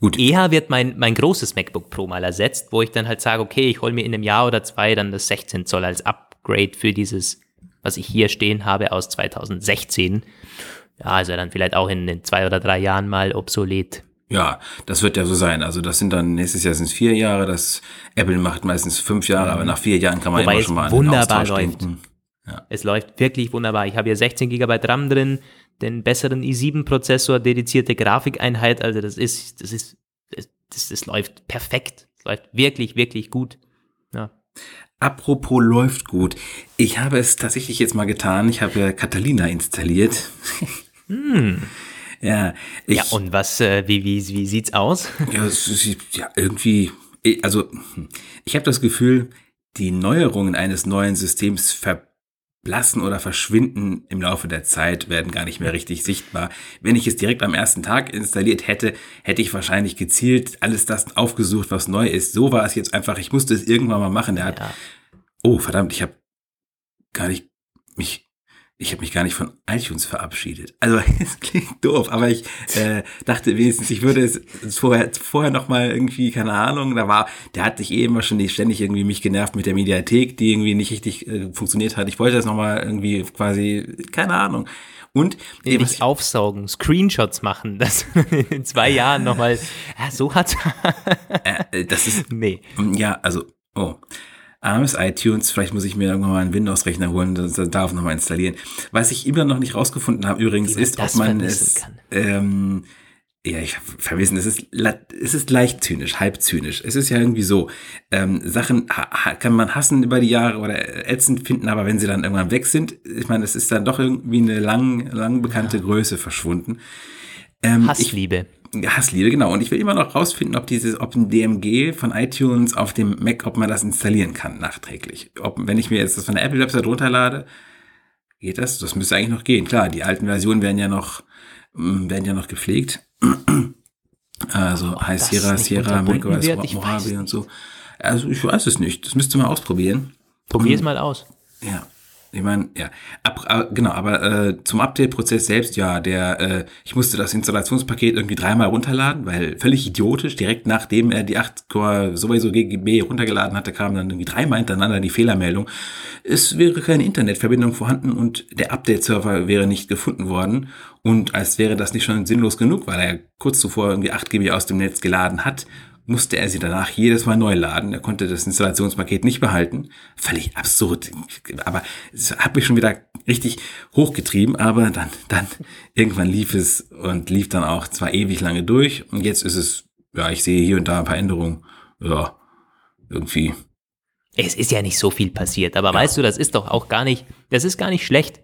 S1: Gut. Eher wird mein, mein großes MacBook Pro mal ersetzt, wo ich dann halt sage, okay, ich hole mir in einem Jahr oder zwei dann das 16 Zoll als Upgrade für dieses, was ich hier stehen habe aus 2016 ja, also dann vielleicht auch in, in zwei oder drei Jahren mal obsolet.
S3: Ja, das wird ja so sein. Also das sind dann nächstes Jahr sind es vier Jahre. Das Apple macht meistens fünf Jahre, aber nach vier Jahren kann man Wobei immer schon mal
S1: wunderbar läuft. Ja. Es läuft wirklich wunderbar. Ich habe hier 16 GB RAM drin, den besseren i7-Prozessor, dedizierte Grafikeinheit. Also das ist, das ist, das, das, das läuft perfekt. Das läuft wirklich, wirklich gut. Ja.
S3: Apropos läuft gut. Ich habe es tatsächlich jetzt mal getan. Ich habe Catalina installiert.
S1: Hm. Ja, ich, ja, und was, äh, wie, wie, wie sieht's aus?
S3: Ja, ja irgendwie, also ich habe das Gefühl, die Neuerungen eines neuen Systems verblassen oder verschwinden im Laufe der Zeit, werden gar nicht mehr richtig sichtbar. Wenn ich es direkt am ersten Tag installiert hätte, hätte ich wahrscheinlich gezielt alles das aufgesucht, was neu ist. So war es jetzt einfach, ich musste es irgendwann mal machen. Der hat, ja. oh verdammt, ich habe gar nicht mich ich habe mich gar nicht von iTunes verabschiedet. Also es klingt doof, aber ich äh, dachte wenigstens, ich würde es vorher, vorher noch mal irgendwie, keine Ahnung, da war, der hat sich eh immer schon ständig irgendwie mich genervt mit der Mediathek, die irgendwie nicht richtig äh, funktioniert hat. Ich wollte das noch mal irgendwie quasi, keine Ahnung. Und
S1: nee, nicht aufsaugen, Screenshots machen, das in zwei Jahren nochmal, ja, so hat
S3: äh, das ist nee. Ja, also oh armes iTunes, vielleicht muss ich mir irgendwann mal einen Windows-Rechner holen, das, das darf nochmal installieren. Was ich immer noch nicht rausgefunden habe übrigens, ist, ob man es, ähm, ja, ich verwissen, es ist, es ist leicht zynisch, halb zynisch. Es ist ja irgendwie so, ähm, Sachen kann man hassen über die Jahre oder ätzend finden, aber wenn sie dann irgendwann weg sind, ich meine, es ist dann doch irgendwie eine lang, lang bekannte ja. Größe verschwunden.
S1: Ähm, Hassliebe.
S3: Ich, Hassliebe, genau. Und ich will immer noch rausfinden, ob dieses, ob ein DMG von iTunes auf dem Mac, ob man das installieren kann, nachträglich. Ob, wenn ich mir jetzt das von der Apple-Website runterlade, geht das? Das müsste eigentlich noch gehen. Klar, die alten Versionen werden ja noch, mm, werden ja noch gepflegt. Also High Sierra, Sierra, macOS, Mojave und so. Also ich weiß es nicht. Das müsste man ausprobieren.
S1: Probier es mal aus.
S3: Ja. Ich meine, ja, Ab, äh, genau, aber äh, zum Update-Prozess selbst, ja, der, äh, ich musste das Installationspaket irgendwie dreimal runterladen, weil völlig idiotisch, direkt nachdem er die 8, sowieso GB runtergeladen hatte, kam dann irgendwie dreimal hintereinander die Fehlermeldung. Es wäre keine Internetverbindung vorhanden und der Update-Server wäre nicht gefunden worden. Und als wäre das nicht schon sinnlos genug, weil er kurz zuvor irgendwie 8 GB aus dem Netz geladen hat, musste er sie danach jedes Mal neu laden. Er konnte das Installationspaket nicht behalten. Völlig absurd. Aber es hat mich schon wieder richtig hochgetrieben. Aber dann, dann irgendwann lief es und lief dann auch zwar ewig lange durch. Und jetzt ist es, ja, ich sehe hier und da ein paar Änderungen. Ja, irgendwie.
S1: Es ist ja nicht so viel passiert. Aber ja. weißt du, das ist doch auch gar nicht, das ist gar nicht schlecht.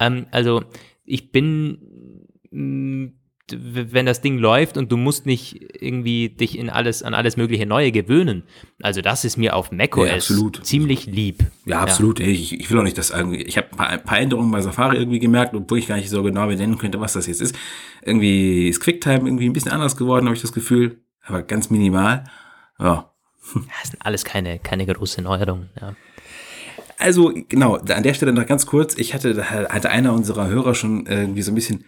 S1: Ähm, also, ich bin, mh, wenn das Ding läuft und du musst nicht irgendwie dich in alles, an alles mögliche Neue gewöhnen. Also das ist mir auf macOS ja, ziemlich lieb.
S3: Ja, absolut. Ja. Ich, ich will auch nicht, dass irgendwie, ich habe ein paar Änderungen bei Safari irgendwie gemerkt, obwohl ich gar nicht so genau benennen könnte, was das jetzt ist. Irgendwie ist QuickTime irgendwie ein bisschen anders geworden, habe ich das Gefühl. Aber ganz minimal. Ja.
S1: Das sind alles keine, keine große Neuerungen, ja.
S3: Also, genau, an der Stelle noch ganz kurz. Ich hatte, hatte einer unserer Hörer schon irgendwie so ein bisschen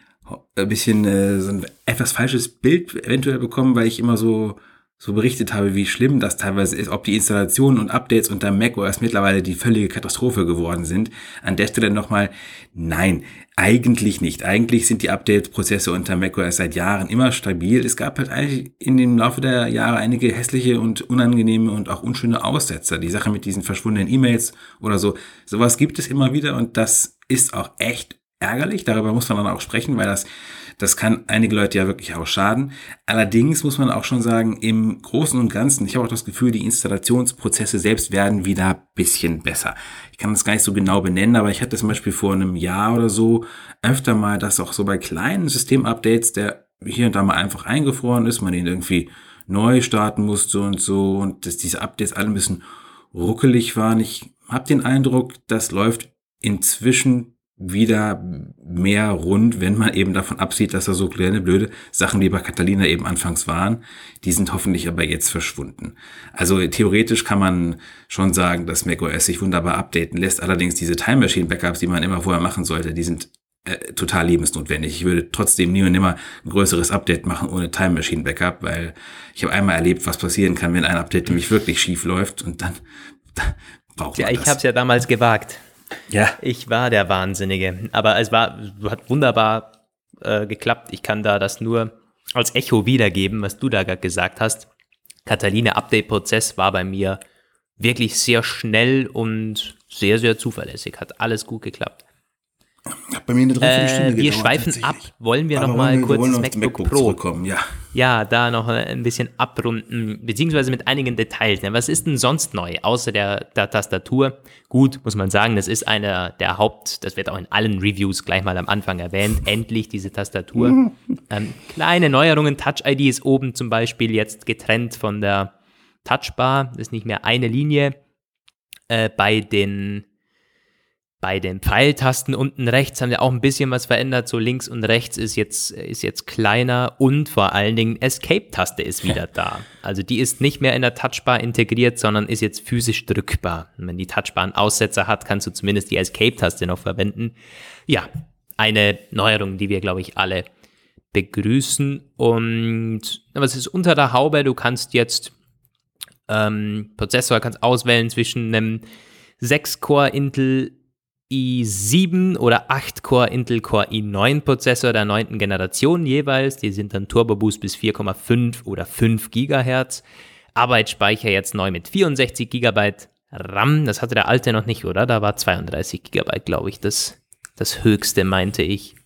S3: ein bisschen äh, so ein etwas falsches Bild eventuell bekommen, weil ich immer so so berichtet habe, wie schlimm das teilweise ist, ob die Installationen und Updates unter macOS mittlerweile die völlige Katastrophe geworden sind. An der Stelle nochmal, nein, eigentlich nicht. Eigentlich sind die Update-Prozesse unter macOS seit Jahren immer stabil. Es gab halt eigentlich in dem Laufe der Jahre einige hässliche und unangenehme und auch unschöne Aussetzer. Die Sache mit diesen verschwundenen E-Mails oder so. Sowas gibt es immer wieder und das ist auch echt ärgerlich. Darüber muss man dann auch sprechen, weil das, das kann einige Leute ja wirklich auch schaden. Allerdings muss man auch schon sagen, im Großen und Ganzen, ich habe auch das Gefühl, die Installationsprozesse selbst werden wieder bisschen besser. Ich kann das gar nicht so genau benennen, aber ich hatte zum Beispiel vor einem Jahr oder so öfter mal, dass auch so bei kleinen Systemupdates, der hier und da mal einfach eingefroren ist, man ihn irgendwie neu starten musste und so und dass diese Updates alle ein bisschen ruckelig waren. Ich habe den Eindruck, das läuft inzwischen wieder mehr rund, wenn man eben davon absieht, dass da so kleine blöde Sachen wie bei Catalina eben anfangs waren. Die sind hoffentlich aber jetzt verschwunden. Also theoretisch kann man schon sagen, dass macOS sich wunderbar updaten lässt. Allerdings diese Time Machine Backups, die man immer vorher machen sollte, die sind äh, total lebensnotwendig. Ich würde trotzdem nie und nimmer ein größeres Update machen ohne Time Machine Backup, weil ich habe einmal erlebt, was passieren kann, wenn ein Update nämlich wirklich schief läuft und dann
S1: braucht man Ja, ich habe es ja damals gewagt. Ja. Ich war der Wahnsinnige. Aber es war, hat wunderbar äh, geklappt. Ich kann da das nur als Echo wiedergeben, was du da gerade gesagt hast. Catalina Update-Prozess war bei mir wirklich sehr schnell und sehr, sehr zuverlässig. Hat alles gut geklappt.
S3: Hat bei mir eine Dreiviertelstunde
S1: äh, Wir schweifen ab. Wollen wir noch mal kurz das MacBook, MacBook Pro
S3: zurückkommen? Ja.
S1: ja, da noch ein bisschen abrunden, beziehungsweise mit einigen Details. Was ist denn sonst neu, außer der, der Tastatur? Gut, muss man sagen, das ist einer der Haupt, das wird auch in allen Reviews gleich mal am Anfang erwähnt, endlich diese Tastatur. ähm, kleine Neuerungen, Touch ID ist oben zum Beispiel jetzt getrennt von der Touchbar, das ist nicht mehr eine Linie. Äh, bei den bei den Pfeiltasten unten rechts haben wir auch ein bisschen was verändert. So links und rechts ist jetzt, ist jetzt kleiner und vor allen Dingen Escape-Taste ist wieder da. Also die ist nicht mehr in der Touchbar integriert, sondern ist jetzt physisch drückbar. Und wenn die Touchbar einen Aussetzer hat, kannst du zumindest die Escape-Taste noch verwenden. Ja, eine Neuerung, die wir, glaube ich, alle begrüßen. Und was ist unter der Haube? Du kannst jetzt ähm, Prozessor kannst auswählen zwischen einem 6-Core Intel i7 oder 8-Core Intel Core i9 Prozessor der neunten Generation jeweils. Die sind dann Turbo Boost bis 4,5 oder 5 GHz. Arbeitsspeicher jetzt neu mit 64 GB RAM. Das hatte der alte noch nicht, oder? Da war 32 GB, glaube ich, das, das höchste, meinte ich.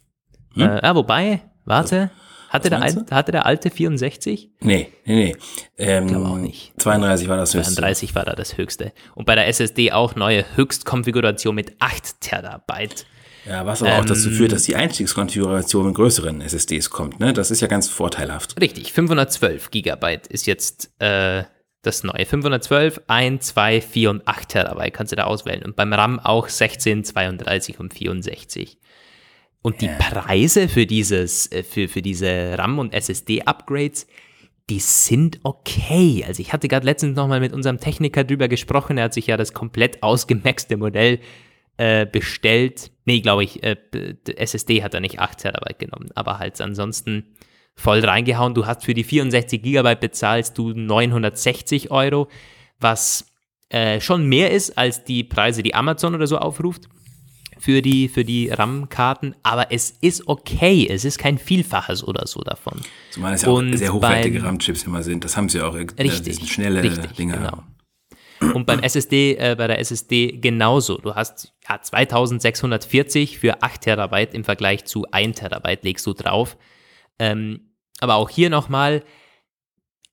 S1: Hm? Äh, ah, wobei, warte. Hatte der, alte, hatte der alte 64?
S3: Nee, nee, nee.
S1: Ähm, ich glaube auch nicht.
S3: 32 war das
S1: höchste. 32 war da das höchste. Und bei der SSD auch neue Höchstkonfiguration mit 8 Terabyte.
S3: Ja, was aber ähm, auch dazu führt, dass die Einstiegskonfiguration mit größeren SSDs kommt. Ne? Das ist ja ganz vorteilhaft.
S1: Richtig, 512 Gigabyte ist jetzt äh, das neue. 512, 1, 2, 4 und 8 Terabyte kannst du da auswählen. Und beim RAM auch 16, 32 und 64. Und die Preise für dieses, äh, für, für diese RAM- und SSD-Upgrades, die sind okay. Also ich hatte gerade letztens nochmal mit unserem Techniker drüber gesprochen. Er hat sich ja das komplett ausgemaxte Modell äh, bestellt. Nee, glaube ich, äh, SSD hat er nicht 8 Terabyte genommen, aber halt ansonsten voll reingehauen. Du hast für die 64 Gigabyte bezahlst du 960 Euro, was äh, schon mehr ist als die Preise, die Amazon oder so aufruft. Für die, für die RAM-Karten, aber es ist okay. Es ist kein Vielfaches oder so davon.
S3: Zumal es ja auch sehr hochwertige RAM-Chips immer sind. Das haben sie auch. Äh,
S1: richtig.
S3: Schnelle
S1: richtig,
S3: Dinge.
S1: Genau. Und beim SSD, äh, bei der SSD genauso. Du hast ja, 2640 für 8 Terabyte im Vergleich zu 1 Terabyte legst du drauf. Ähm, aber auch hier nochmal,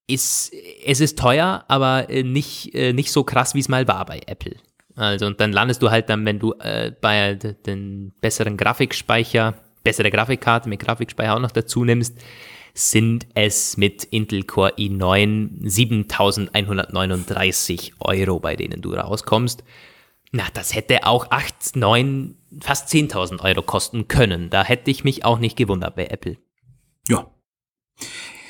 S1: ist, es ist teuer, aber äh, nicht, äh, nicht so krass, wie es mal war bei Apple. Also, und dann landest du halt dann, wenn du äh, bei den besseren Grafikspeicher, bessere Grafikkarte mit Grafikspeicher auch noch dazu nimmst, sind es mit Intel Core i9 7139 Euro, bei denen du rauskommst. Na, das hätte auch 8, 9, fast 10.000 Euro kosten können. Da hätte ich mich auch nicht gewundert bei Apple.
S3: Ja.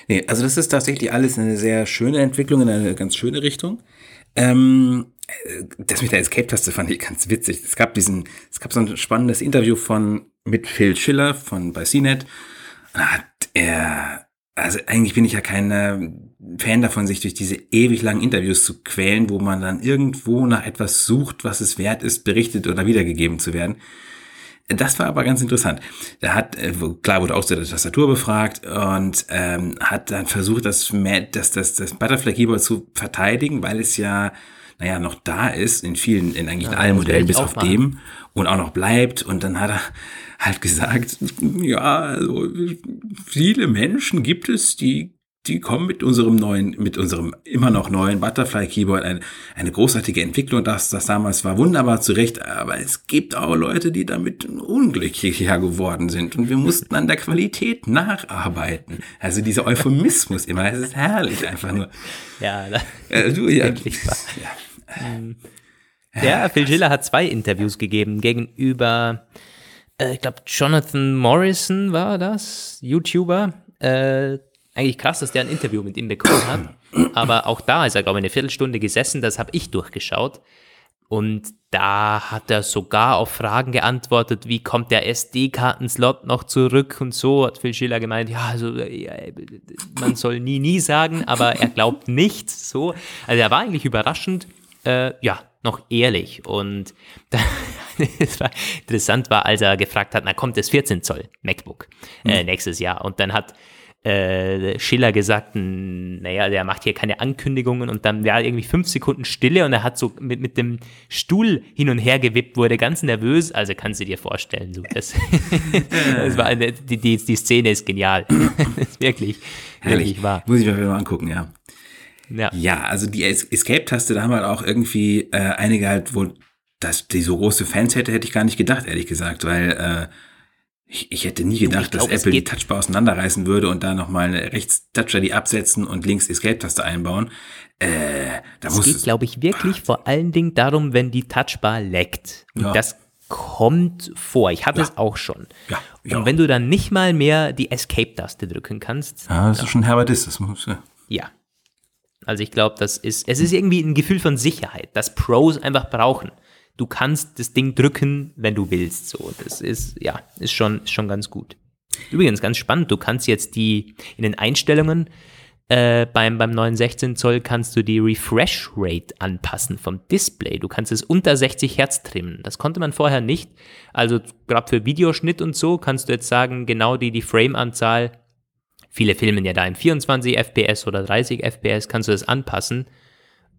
S3: Nee, also das ist tatsächlich alles eine sehr schöne Entwicklung in eine ganz schöne Richtung. Ähm, das mit der Escape-Taste fand ich ganz witzig. Es gab diesen, es gab so ein spannendes Interview von mit Phil Schiller von bei CNET. Da hat er, also eigentlich bin ich ja kein äh, Fan davon, sich durch diese ewig langen Interviews zu quälen, wo man dann irgendwo nach etwas sucht, was es wert ist, berichtet oder wiedergegeben zu werden. Das war aber ganz interessant. Er hat, äh, klar wurde auch zu der Tastatur befragt und ähm, hat dann versucht, das, das, das, das Butterfly Keyboard zu verteidigen, weil es ja naja, noch da ist, in vielen, in eigentlich in allen Modellen, bis auf dem, und auch noch bleibt. Und dann hat er halt gesagt, ja, also viele Menschen gibt es, die die kommen mit unserem neuen, mit unserem immer noch neuen Butterfly Keyboard eine, eine großartige Entwicklung. Das, das damals war wunderbar zurecht, aber es gibt auch Leute, die damit unglücklicher geworden sind und wir mussten an der Qualität nacharbeiten. Also dieser Euphemismus immer, es ist herrlich einfach nur.
S1: Ja, äh, du, ja, wirklich wahr. Ja. Mhm. Ja, Phil Schiller hat zwei Interviews gegeben gegenüber, äh, ich glaube, Jonathan Morrison war das, YouTuber. Äh, eigentlich krass, dass der ein Interview mit ihm bekommen hat. Aber auch da ist er, glaube ich, eine Viertelstunde gesessen, das habe ich durchgeschaut. Und da hat er sogar auf Fragen geantwortet, wie kommt der SD-Kartenslot noch zurück und so, hat Phil Schiller gemeint, ja, also man soll nie, nie sagen, aber er glaubt nichts, so. Also er war eigentlich überraschend äh, ja, noch ehrlich. Und war interessant war, als er gefragt hat, na kommt das 14 Zoll MacBook äh, mhm. nächstes Jahr. Und dann hat äh, Schiller gesagt, naja, der macht hier keine Ankündigungen und dann war irgendwie fünf Sekunden Stille und er hat so mit, mit dem Stuhl hin und her gewippt, wurde ganz nervös. Also kannst du dir vorstellen, so das, das war eine, die, die, die Szene ist genial. das ist wirklich,
S3: Herrlich. wirklich wahr. Muss ich mir mal angucken, ja. Ja, ja also die Escape-Taste, da haben halt auch irgendwie äh, einige halt wohl, dass die so große Fans hätte, hätte ich gar nicht gedacht, ehrlich gesagt, weil äh, ich, ich hätte nie gedacht, glaub, dass Apple die Touchbar auseinanderreißen würde und da nochmal rechts Touch ID absetzen und links Escape-Taste einbauen. Äh, da
S1: es geht, glaube ich, wirklich ah. vor allen Dingen darum, wenn die Touchbar leckt. Und ja. das kommt vor. Ich hatte ja. es auch schon. Ja, ja. Und wenn du dann nicht mal mehr die Escape-Taste drücken kannst.
S3: Ja, das ist schon Herbert ist. Das muss,
S1: ja. ja. Also ich glaube, das ist, es ist irgendwie ein Gefühl von Sicherheit, das Pros einfach brauchen. Du kannst das Ding drücken, wenn du willst. So, das ist, ja, ist schon, ist schon ganz gut. Übrigens, ganz spannend, du kannst jetzt die, in den Einstellungen äh, beim, beim neuen 16 Zoll kannst du die Refresh Rate anpassen vom Display. Du kannst es unter 60 Hertz trimmen. Das konnte man vorher nicht. Also gerade für Videoschnitt und so kannst du jetzt sagen, genau die, die Frame-Anzahl Viele filmen ja da in 24 FPS oder 30 FPS, kannst du das anpassen.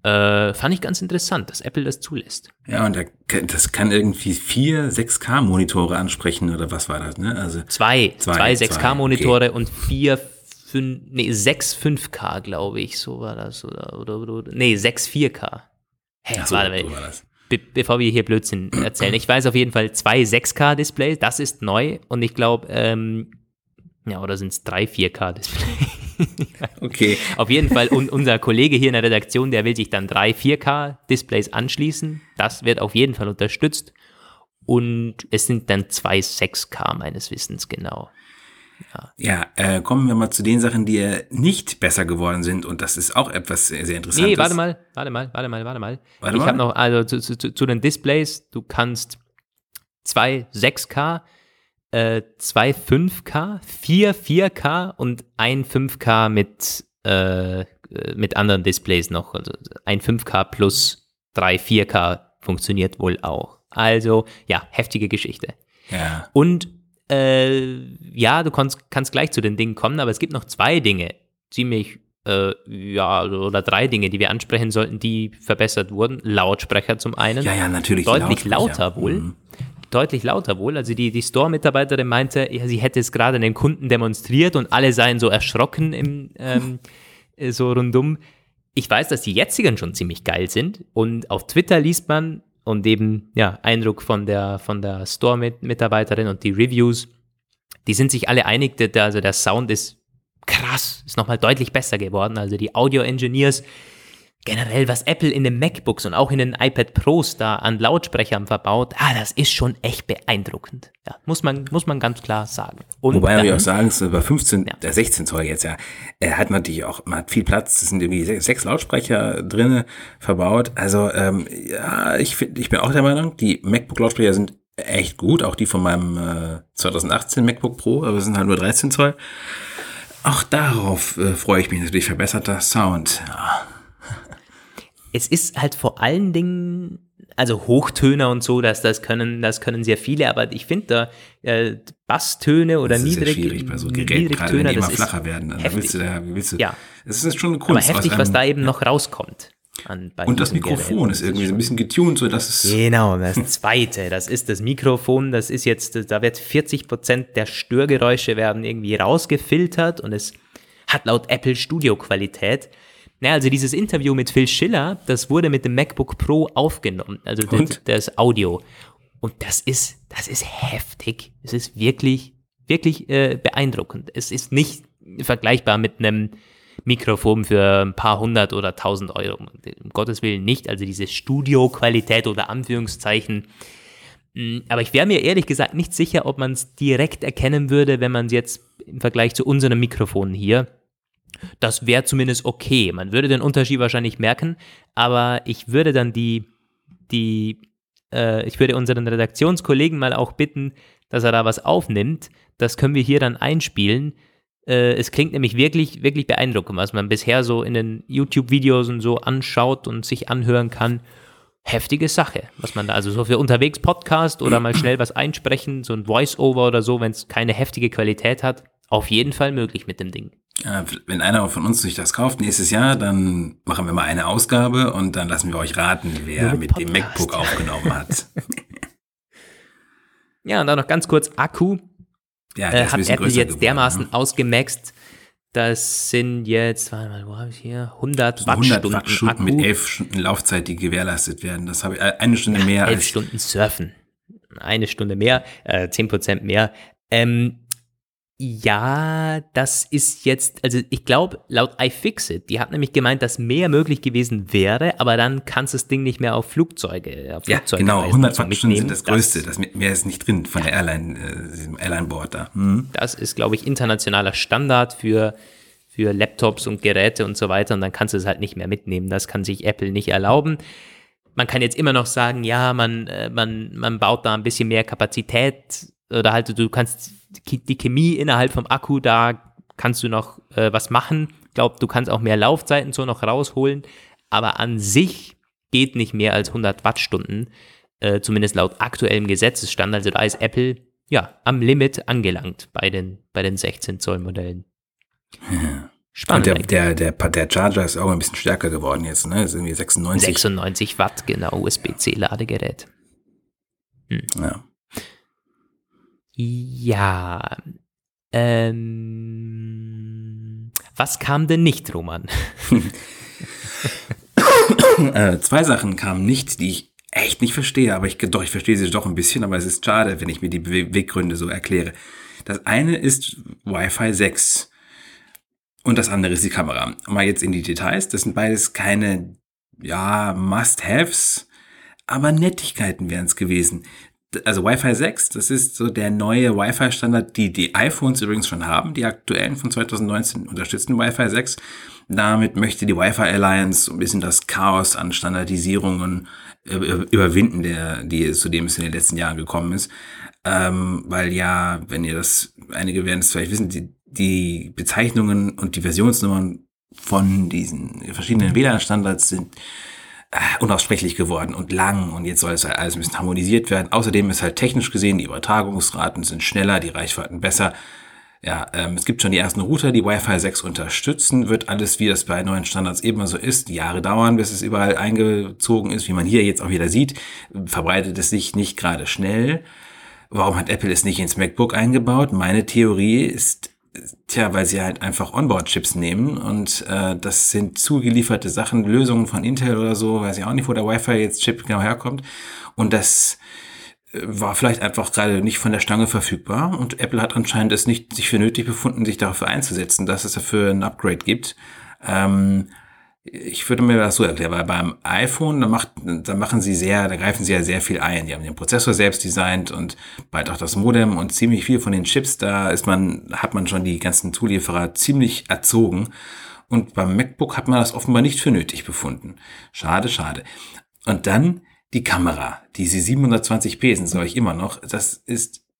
S1: Äh, fand ich ganz interessant, dass Apple das zulässt.
S3: Ja, und das kann irgendwie vier 6K-Monitore ansprechen oder was war das, ne? Also
S1: zwei, zwei, zwei 6K-Monitore okay. und vier, fünf, nee, sechs 5K, glaube ich, so war das. Oder, oder, oder, oder nee, sechs 4K. Hä, hey, so, warte, so war das. Be bevor wir hier Blödsinn erzählen. Ich weiß auf jeden Fall zwei 6K-Displays, das ist neu und ich glaube, ähm, ja, oder sind es drei 4K-Displays?
S3: okay.
S1: Auf jeden Fall, und unser Kollege hier in der Redaktion, der will sich dann drei 4K-Displays anschließen. Das wird auf jeden Fall unterstützt. Und es sind dann zwei 6K meines Wissens genau.
S3: Ja, ja äh, kommen wir mal zu den Sachen, die äh, nicht besser geworden sind. Und das ist auch etwas sehr, sehr interessantes. Nee,
S1: warte mal, warte mal, warte mal, warte mal. Warte ich habe noch, also zu, zu, zu den Displays, du kannst zwei 6K äh, zwei 5K, vier 4K und ein 5K mit, äh, mit anderen Displays noch. Also ein 5K plus drei 4K funktioniert wohl auch. Also ja, heftige Geschichte.
S3: Ja.
S1: Und äh, ja, du kannst, kannst gleich zu den Dingen kommen, aber es gibt noch zwei Dinge, ziemlich, äh, ja, oder drei Dinge, die wir ansprechen sollten, die verbessert wurden. Lautsprecher zum einen.
S3: Ja, ja, natürlich.
S1: Deutlich lauter wohl. Mhm. Deutlich lauter wohl. Also die, die Store-Mitarbeiterin meinte, ja, sie hätte es gerade den Kunden demonstriert und alle seien so erschrocken im, ähm, so rundum. Ich weiß, dass die jetzigen schon ziemlich geil sind und auf Twitter liest man, und eben, ja, Eindruck von der, von der Store-Mitarbeiterin und die Reviews, die sind sich alle einig, dass, also der Sound ist krass, ist nochmal deutlich besser geworden. Also die Audio-Engineers generell, was Apple in den MacBooks und auch in den iPad Pros da an Lautsprechern verbaut, ah, das ist schon echt beeindruckend. Ja, muss man, muss man ganz klar sagen.
S3: Und Wobei dann, wir auch sagen, es über 15, ja. der 16 Zoll jetzt ja, er hat natürlich auch, man hat viel Platz, es sind irgendwie sechs Lautsprecher drinne verbaut. Also, ähm, ja, ich finde, ich bin auch der Meinung, die MacBook-Lautsprecher sind echt gut, auch die von meinem äh, 2018 MacBook Pro, aber es sind halt nur 13 Zoll. Auch darauf äh, freue ich mich natürlich, verbesserter Sound. Ja
S1: es ist halt vor allen Dingen, also Hochtöner und so, dass das können, das können sehr viele, aber ich finde da äh, Basstöne oder das ist niedrig,
S3: ja schwierig bei so Geräten, gerade wenn die immer flacher werden.
S1: Dann willst du da, willst du,
S3: ja. Es ist schon eine Kunst.
S1: Aber heftig, was da eben noch rauskommt.
S3: An, und das Mikrofon Geräten. ist irgendwie so ein bisschen getuned, so dass es.
S1: Genau, das zweite, das ist das Mikrofon, das ist jetzt, da wird 40 Prozent der Störgeräusche werden irgendwie rausgefiltert und es hat laut Apple Studio-Qualität. Ja, also dieses Interview mit Phil Schiller, das wurde mit dem MacBook Pro aufgenommen, also das, das, Audio. Und das ist, das ist heftig. Es ist wirklich, wirklich äh, beeindruckend. Es ist nicht vergleichbar mit einem Mikrofon für ein paar hundert oder tausend Euro. Um Gottes Willen nicht. Also diese Studio-Qualität oder Anführungszeichen. Hm, aber ich wäre mir ehrlich gesagt nicht sicher, ob man es direkt erkennen würde, wenn man es jetzt im Vergleich zu unseren Mikrofonen hier das wäre zumindest okay. Man würde den Unterschied wahrscheinlich merken, aber ich würde dann die, die, äh, ich würde unseren Redaktionskollegen mal auch bitten, dass er da was aufnimmt. Das können wir hier dann einspielen. Äh, es klingt nämlich wirklich, wirklich beeindruckend, was man bisher so in den YouTube-Videos und so anschaut und sich anhören kann. Heftige Sache, was man da, also so für unterwegs Podcast oder mal schnell was einsprechen, so ein Voice-Over oder so, wenn es keine heftige Qualität hat, auf jeden Fall möglich mit dem Ding.
S3: Ja, wenn einer von uns sich das kauft nächstes Jahr, dann machen wir mal eine Ausgabe und dann lassen wir euch raten, wer mit dem MacBook aufgenommen hat.
S1: ja, und dann noch ganz kurz Akku. Ja, äh, hat Apple jetzt geworden, dermaßen ne? ausgemaxt. Das sind jetzt, warte mal, wo habe ich hier? 100 Wattstunden, 100 Wattstunden
S3: mit 11 Stunden Laufzeit, die gewährleistet werden. Das habe ich äh, eine Stunde mehr.
S1: 11 Stunden surfen. Eine Stunde mehr, äh, 10% mehr. Ähm, ja, das ist jetzt, also ich glaube, laut iFixit, die hat nämlich gemeint, dass mehr möglich gewesen wäre, aber dann kannst du das Ding nicht mehr auf Flugzeuge, auf
S3: ja, Flugzeuge genau, 100 Wattstunden sind das Größte, das, das mehr ist nicht drin von der Airline, äh, diesem Airline-Board da.
S1: Mhm. Das ist, glaube ich, internationaler Standard für, für Laptops und Geräte und so weiter und dann kannst du es halt nicht mehr mitnehmen. Das kann sich Apple nicht erlauben. Man kann jetzt immer noch sagen, ja, man, äh, man, man baut da ein bisschen mehr Kapazität oder halt du kannst die Chemie innerhalb vom Akku, da kannst du noch äh, was machen. Ich glaube, du kannst auch mehr Laufzeiten so noch rausholen, aber an sich geht nicht mehr als 100 Wattstunden, äh, zumindest laut aktuellem Gesetzesstand. Also da ist Apple ja am Limit angelangt bei den, bei den 16 Zoll Modellen.
S3: Ja. Spannend. Und der, der, der, der Charger ist auch ein bisschen stärker geworden jetzt, ne? Ist irgendwie 96.
S1: 96 Watt, genau, USB-C-Ladegerät.
S3: Hm. Ja.
S1: Ja. Ähm, was kam denn nicht, Roman?
S3: äh, zwei Sachen kamen nicht, die ich echt nicht verstehe, aber ich doch, ich verstehe sie doch ein bisschen, aber es ist schade, wenn ich mir die Beweggründe so erkläre. Das eine ist Wi-Fi 6 und das andere ist die Kamera. Mal jetzt in die Details, das sind beides keine, ja, Must-Haves, aber Nettigkeiten wären es gewesen also Wi-Fi 6, das ist so der neue Wi-Fi-Standard, die die iPhones übrigens schon haben. Die aktuellen von 2019 unterstützen Wi-Fi 6. Damit möchte die Wi-Fi Alliance ein bisschen das Chaos an Standardisierungen überwinden, der, die, zu dem es in den letzten Jahren gekommen ist. Ähm, weil ja, wenn ihr das, einige werden es vielleicht wissen, die, die Bezeichnungen und die Versionsnummern von diesen verschiedenen WLAN-Standards sind unaussprechlich geworden und lang und jetzt soll es halt alles ein bisschen harmonisiert werden. Außerdem ist halt technisch gesehen, die Übertragungsraten sind schneller, die Reichweiten besser. Ja, ähm, es gibt schon die ersten Router, die Wi-Fi 6 unterstützen, wird alles, wie das bei neuen Standards eben so ist, Jahre dauern, bis es überall eingezogen ist, wie man hier jetzt auch wieder sieht, verbreitet es sich nicht gerade schnell. Warum hat Apple es nicht ins MacBook eingebaut? Meine Theorie ist, tja, weil sie halt einfach Onboard-Chips nehmen und äh, das sind zugelieferte Sachen, Lösungen von Intel oder so, weiß ich auch nicht, wo der Wi-Fi jetzt Chip genau herkommt. Und das war vielleicht einfach gerade nicht von der Stange verfügbar und Apple hat anscheinend es nicht sich für nötig befunden, sich dafür einzusetzen, dass es dafür ein Upgrade gibt. Ähm, ich würde mir das so erklären, weil beim iPhone, da, macht, da machen sie sehr, da greifen sie ja sehr viel ein. Die haben den Prozessor selbst designt und bald auch das Modem und ziemlich viel von den Chips, da ist man, hat man schon die ganzen Zulieferer ziemlich erzogen. Und beim MacBook hat man das offenbar nicht für nötig befunden. Schade, schade. Und dann die Kamera, diese 720p sind, sage ich immer noch, das ist mhm.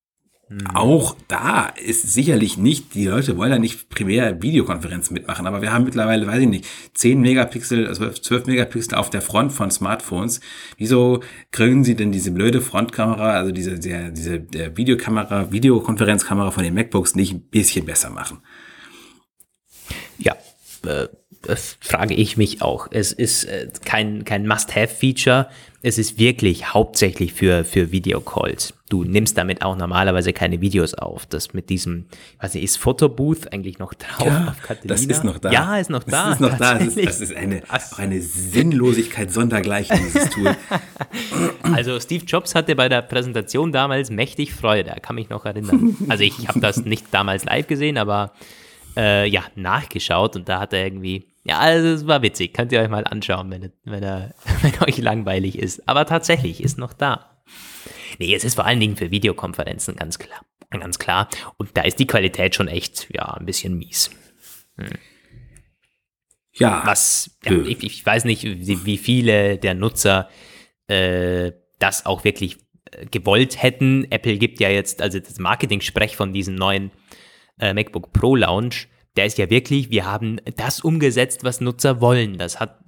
S3: Auch da ist sicherlich nicht, die Leute wollen ja nicht primär Videokonferenzen mitmachen, aber wir haben mittlerweile, weiß ich nicht, 10 Megapixel, also 12 Megapixel auf der Front von Smartphones. Wieso kriegen sie denn diese blöde Frontkamera, also diese, der, diese der Videokamera, Videokonferenzkamera von den MacBooks nicht ein bisschen besser machen?
S1: Ja, äh, das frage ich mich auch. Es ist äh, kein, kein Must-Have-Feature es ist wirklich hauptsächlich für, für Videocalls. Du nimmst damit auch normalerweise keine Videos auf. Das mit diesem, ich weiß nicht, ist Photobooth eigentlich noch drauf
S3: ja, auf Catalina? Das ist noch da.
S1: Ja, ist noch da.
S3: Das ist noch da. Das ist, das ist eine, auch eine Sinnlosigkeit sondergleichen, dieses Tool.
S1: Also Steve Jobs hatte bei der Präsentation damals mächtig Freude, er kann mich noch erinnern. Also ich habe das nicht damals live gesehen, aber äh, ja, nachgeschaut und da hat er irgendwie ja, also es war witzig. Könnt ihr euch mal anschauen, wenn, wenn, er, wenn euch langweilig ist. Aber tatsächlich ist noch da. Nee, es ist vor allen Dingen für Videokonferenzen ganz klar. Ganz klar. Und da ist die Qualität schon echt, ja, ein bisschen mies. Hm. Ja. Was, ja, ich, ich, weiß nicht, wie viele der Nutzer äh, das auch wirklich äh, gewollt hätten. Apple gibt ja jetzt, also das Marketing-Sprech von diesem neuen äh, MacBook Pro Launch der ist ja wirklich, wir haben das umgesetzt, was Nutzer wollen. Das hat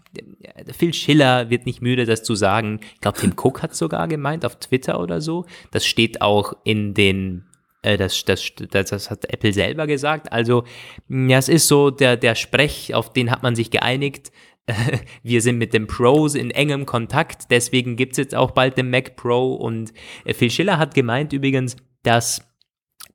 S1: Phil Schiller wird nicht müde, das zu sagen. Ich glaube, Tim Cook hat sogar gemeint auf Twitter oder so. Das steht auch in den, äh, das, das, das, das hat Apple selber gesagt. Also, ja, es ist so der, der Sprech, auf den hat man sich geeinigt. Wir sind mit den Pros in engem Kontakt, deswegen gibt es jetzt auch bald den Mac Pro. Und äh, Phil Schiller hat gemeint übrigens, dass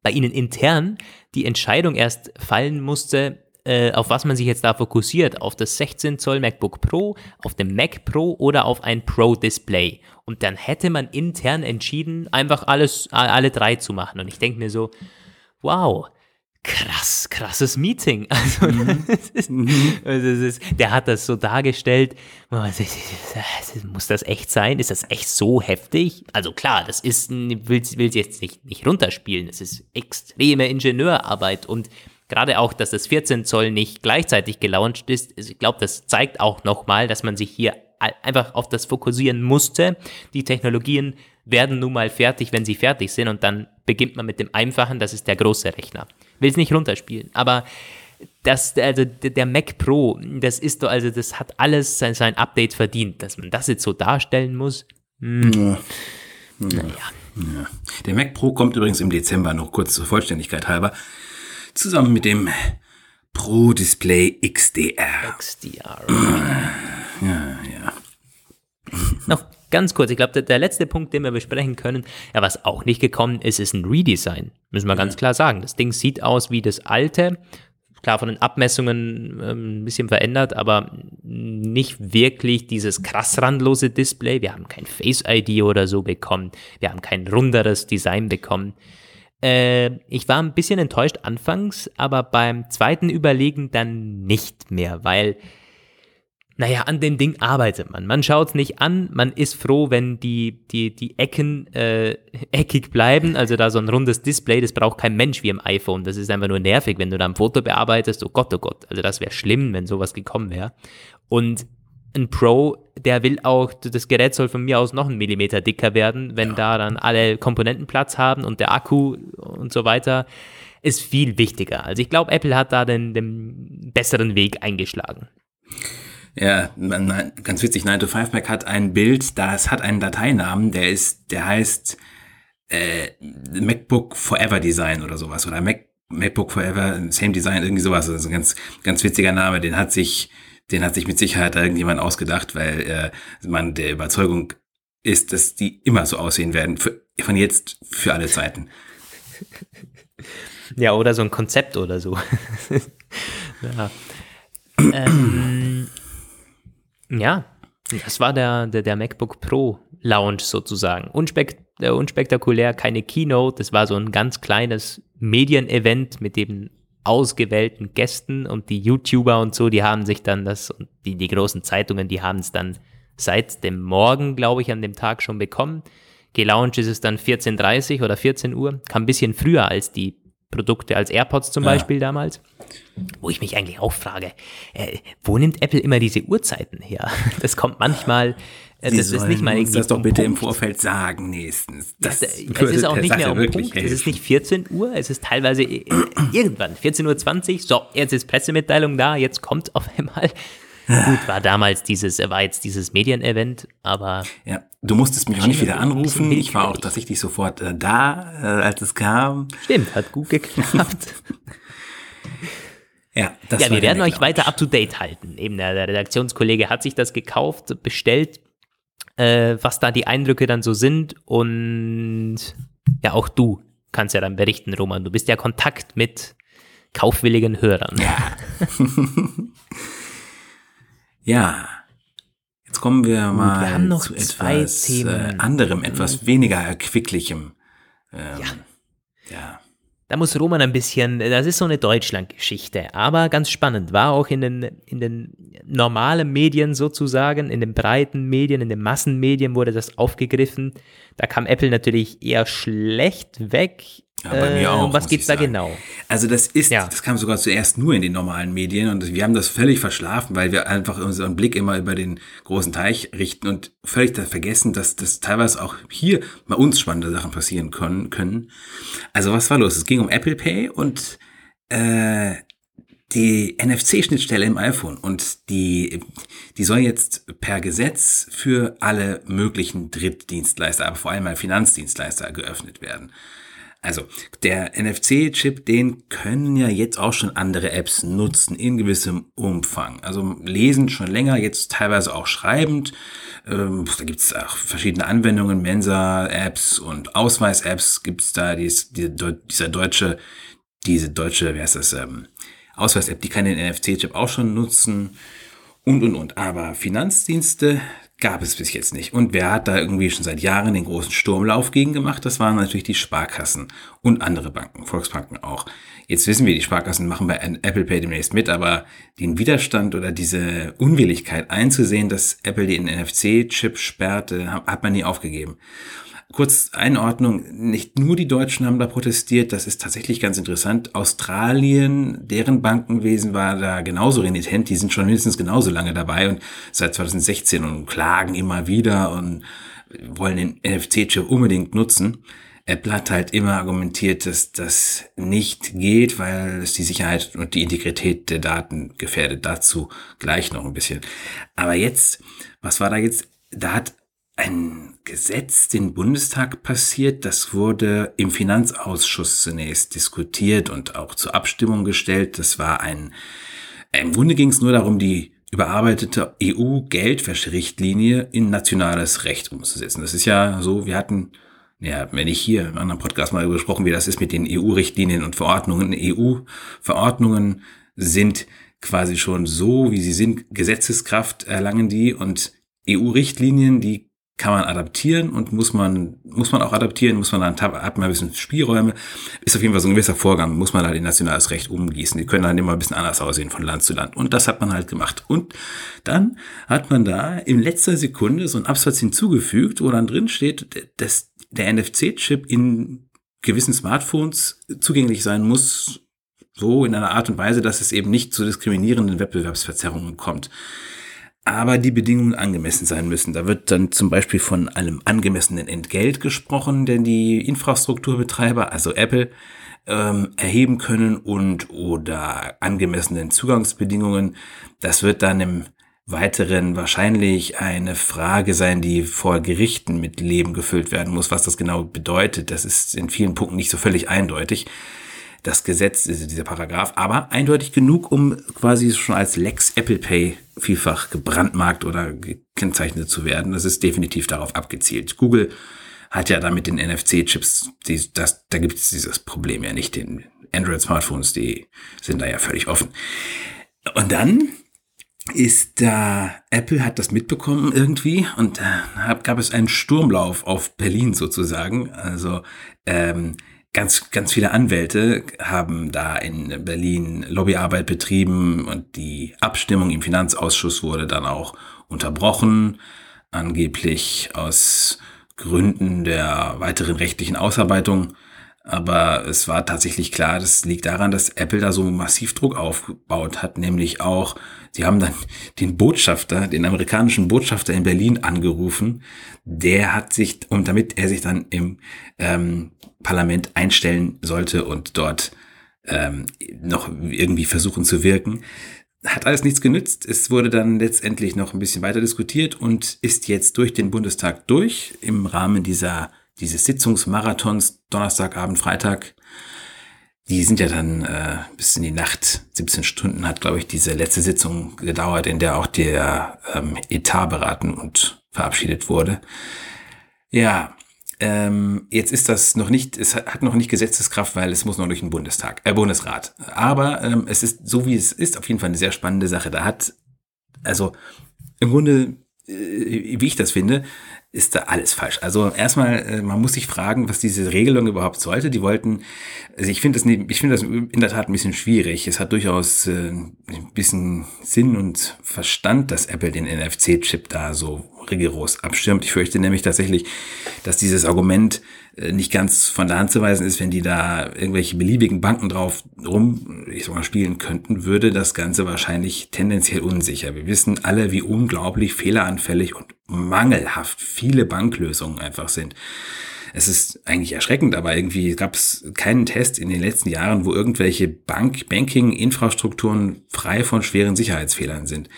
S1: bei Ihnen intern die Entscheidung erst fallen musste, äh, auf was man sich jetzt da fokussiert, auf das 16 Zoll MacBook Pro, auf dem Mac Pro oder auf ein Pro Display. Und dann hätte man intern entschieden, einfach alles, alle drei zu machen. Und ich denke mir so, wow, krass, krasses Meeting. Also, mhm. ist, mhm. also ist, der hat das so dargestellt. Muss das echt sein? Ist das echt so heftig? Also klar, das ist, will es jetzt nicht, nicht runterspielen. Das ist extreme Ingenieurarbeit und gerade auch, dass das 14 Zoll nicht gleichzeitig gelauncht ist. Ich glaube, das zeigt auch nochmal, dass man sich hier einfach auf das fokussieren musste. Die Technologien werden nun mal fertig, wenn sie fertig sind und dann beginnt man mit dem Einfachen, das ist der große Rechner. Will es nicht runterspielen, aber das, also der Mac Pro, das ist doch, also das hat alles sein, sein Update verdient, dass man das jetzt so darstellen muss. Hm. Ja.
S3: Naja. Ja. Der Mac Pro kommt übrigens im Dezember, noch kurz zur Vollständigkeit halber, zusammen mit dem Pro Display XDR.
S1: XDR. Ja, ja. Noch ganz kurz, ich glaube, der, der, letzte Punkt, den wir besprechen können, ja, was auch nicht gekommen ist, ist ein Redesign. Müssen wir ganz klar sagen. Das Ding sieht aus wie das alte. Klar, von den Abmessungen ähm, ein bisschen verändert, aber nicht wirklich dieses krass randlose Display. Wir haben kein Face ID oder so bekommen. Wir haben kein runderes Design bekommen. Äh, ich war ein bisschen enttäuscht anfangs, aber beim zweiten Überlegen dann nicht mehr, weil naja, an dem Ding arbeitet man. Man schaut es nicht an, man ist froh, wenn die, die, die Ecken äh, eckig bleiben. Also da so ein rundes Display, das braucht kein Mensch wie im iPhone. Das ist einfach nur nervig, wenn du da ein Foto bearbeitest. Oh Gott, oh Gott. Also das wäre schlimm, wenn sowas gekommen wäre. Und ein Pro, der will auch, das Gerät soll von mir aus noch einen Millimeter dicker werden, wenn ja. da dann alle Komponenten Platz haben und der Akku und so weiter, ist viel wichtiger. Also ich glaube, Apple hat da den, den besseren Weg eingeschlagen.
S3: Ja, ganz witzig, 9 to 5 Mac hat ein Bild, das hat einen Dateinamen, der ist, der heißt äh, MacBook Forever Design oder sowas. Oder Mac, MacBook Forever, Same Design, irgendwie sowas. Also ein ganz, ganz witziger Name, den hat sich, den hat sich mit Sicherheit irgendjemand ausgedacht, weil äh, man der Überzeugung ist, dass die immer so aussehen werden, für, von jetzt für alle Zeiten.
S1: Ja, oder so ein Konzept oder so. ja. Ähm, ja, das war der, der, der MacBook Pro Lounge sozusagen. Unspekt, äh, unspektakulär, keine Keynote. Das war so ein ganz kleines Medienevent mit eben ausgewählten Gästen und die YouTuber und so, die haben sich dann das, und die, die großen Zeitungen, die haben es dann seit dem Morgen, glaube ich, an dem Tag schon bekommen. Gelauncht ist es dann 14.30 oder 14 Uhr, kam ein bisschen früher als die Produkte, als AirPods zum ja. Beispiel damals. Wo ich mich eigentlich auch frage, äh, wo nimmt Apple immer diese Uhrzeiten her? Das kommt manchmal,
S3: äh, das ist nicht mal irgendwie. Das doch bitte im Vorfeld sagen nächstens.
S1: Das es ist auch nicht mehr um Punkt. Helfen. Es ist nicht 14 Uhr, es ist teilweise äh, irgendwann 14.20 Uhr. So, jetzt ist Pressemitteilung da, jetzt kommt auf einmal Gut, war damals dieses, war jetzt dieses Medienevent, aber.
S3: Ja, du musstest mich auch nicht wieder anrufen. Ich war auch tatsächlich sofort äh, da, äh, als es kam.
S1: Stimmt, hat gut geklappt.
S3: ja,
S1: das ja wir werden euch weiter up to date halten. Eben der, der Redaktionskollege hat sich das gekauft, bestellt, äh, was da die Eindrücke dann so sind und ja, auch du kannst ja dann berichten, Roman. Du bist ja Kontakt mit kaufwilligen Hörern.
S3: Ja. Ja, jetzt kommen wir mal
S1: wir haben noch
S3: zu
S1: etwas
S3: äh, anderem, etwas weniger erquicklichem.
S1: Ähm, ja. ja. Da muss Roman ein bisschen, das ist so eine Deutschland-Geschichte, aber ganz spannend. War auch in den, in den normalen Medien sozusagen, in den breiten Medien, in den Massenmedien wurde das aufgegriffen. Da kam Apple natürlich eher schlecht weg.
S3: Ja, bei mir äh, auch.
S1: Um was geht's da genau?
S3: Also das ist, ja. das kam sogar zuerst nur in den normalen Medien und wir haben das völlig verschlafen, weil wir einfach unseren Blick immer über den großen Teich richten und völlig vergessen, dass das teilweise auch hier bei uns spannende Sachen passieren können. können. Also was war los? Es ging um Apple Pay und äh, die NFC-Schnittstelle im iPhone und die, die soll jetzt per Gesetz für alle möglichen Drittdienstleister, aber vor allem mal Finanzdienstleister geöffnet werden. Also der NFC-Chip, den können ja jetzt auch schon andere Apps nutzen in gewissem Umfang. Also lesen schon länger, jetzt teilweise auch schreibend. Ähm, da gibt es auch verschiedene Anwendungen, Mensa-Apps und Ausweis-Apps gibt es da. Dies, die, dieser deutsche, diese deutsche, wie heißt das, ähm, Ausweis-App, die kann den NFC-Chip auch schon nutzen und, und, und. Aber Finanzdienste, gab es bis jetzt nicht. Und wer hat da irgendwie schon seit Jahren den großen Sturmlauf gegen gemacht? Das waren natürlich die Sparkassen und andere Banken, Volksbanken auch. Jetzt wissen wir, die Sparkassen machen bei Apple Pay demnächst mit, aber den Widerstand oder diese Unwilligkeit einzusehen, dass Apple den NFC-Chip sperrte, hat man nie aufgegeben. Kurz Einordnung, nicht nur die Deutschen haben da protestiert, das ist tatsächlich ganz interessant. Australien, deren Bankenwesen war da genauso renitent, die sind schon mindestens genauso lange dabei und seit 2016 und klagen immer wieder und wollen den NFC-Chip unbedingt nutzen. Apple hat halt immer argumentiert, dass das nicht geht, weil es die Sicherheit und die Integrität der Daten gefährdet. Dazu gleich noch ein bisschen. Aber jetzt, was war da jetzt? Da hat ein Gesetz den Bundestag passiert. Das wurde im Finanzausschuss zunächst diskutiert und auch zur Abstimmung gestellt. Das war ein, im Grunde ging es nur darum, die überarbeitete EU-Geldwäscherichtlinie in nationales Recht umzusetzen. Das ist ja so, wir hatten, ja, wenn ich hier im anderen Podcast mal gesprochen, wie das ist mit den EU-Richtlinien und Verordnungen. EU-Verordnungen sind quasi schon so, wie sie sind, Gesetzeskraft erlangen die und EU-Richtlinien, die kann man adaptieren und muss man, muss man auch adaptieren, muss man dann, hat man ein bisschen Spielräume, ist auf jeden Fall so ein gewisser Vorgang, muss man halt in nationales Recht umgießen. Die können dann immer ein bisschen anders aussehen von Land zu Land. Und das hat man halt gemacht. Und dann hat man da in letzter Sekunde so einen Absatz hinzugefügt, wo dann drin steht, dass der NFC-Chip in gewissen Smartphones zugänglich sein muss, so in einer Art und Weise, dass es eben nicht zu diskriminierenden Wettbewerbsverzerrungen kommt aber die Bedingungen angemessen sein müssen. Da wird dann zum Beispiel von einem angemessenen Entgelt gesprochen, denn die Infrastrukturbetreiber, also Apple, ähm, erheben können und oder angemessenen Zugangsbedingungen. Das wird dann im Weiteren wahrscheinlich eine Frage sein, die vor Gerichten mit Leben gefüllt werden muss. Was das genau bedeutet, das ist in vielen Punkten nicht so völlig eindeutig. Das Gesetz, also dieser Paragraph, aber eindeutig genug, um quasi schon als Lex Apple Pay vielfach gebrandmarkt oder gekennzeichnet zu werden. Das ist definitiv darauf abgezielt. Google hat ja damit den NFC-Chips, da gibt es dieses Problem ja nicht. Den Android-Smartphones, die sind da ja völlig offen. Und dann ist da, Apple hat das mitbekommen irgendwie und da gab es einen Sturmlauf auf Berlin sozusagen. Also ähm, ganz, ganz viele Anwälte haben da in Berlin Lobbyarbeit betrieben und die Abstimmung im Finanzausschuss wurde dann auch unterbrochen, angeblich aus Gründen der weiteren rechtlichen Ausarbeitung. Aber es war tatsächlich klar, das liegt daran, dass Apple da so massiv Druck aufgebaut hat, nämlich auch, sie haben dann den Botschafter, den amerikanischen Botschafter in Berlin angerufen, der hat sich, und damit er sich dann im ähm, Parlament einstellen sollte und dort ähm, noch irgendwie versuchen zu wirken, hat alles nichts genützt. Es wurde dann letztendlich noch ein bisschen weiter diskutiert und ist jetzt durch den Bundestag durch im Rahmen dieser dieses Sitzungsmarathons Donnerstagabend, Freitag, die sind ja dann äh, bis in die Nacht, 17 Stunden hat, glaube ich, diese letzte Sitzung gedauert, in der auch der ähm, Etat beraten und verabschiedet wurde. Ja, ähm, jetzt ist das noch nicht, es hat noch nicht Gesetzeskraft, weil es muss noch durch den Bundestag, äh, Bundesrat. Aber ähm, es ist so wie es ist, auf jeden Fall eine sehr spannende Sache. Da hat, also im Grunde, äh, wie ich das finde, ist da alles falsch. Also erstmal, äh, man muss sich fragen, was diese Regelung überhaupt sollte. Die wollten, also ich finde das, ich das in der Tat ein bisschen schwierig. Es hat durchaus äh, ein bisschen Sinn und Verstand, dass Apple den NFC-Chip da so rigoros abschirmt. Ich fürchte nämlich tatsächlich, dass dieses Argument äh, nicht ganz von der Hand zu weisen ist, wenn die da irgendwelche beliebigen Banken drauf rum, ich sag mal, spielen könnten, würde das Ganze wahrscheinlich tendenziell unsicher. Wir wissen alle, wie unglaublich fehleranfällig und mangelhaft viele Banklösungen einfach sind. Es ist eigentlich erschreckend, aber irgendwie gab es keinen Test in den letzten Jahren, wo irgendwelche Bank Banking-Infrastrukturen frei von schweren Sicherheitsfehlern sind.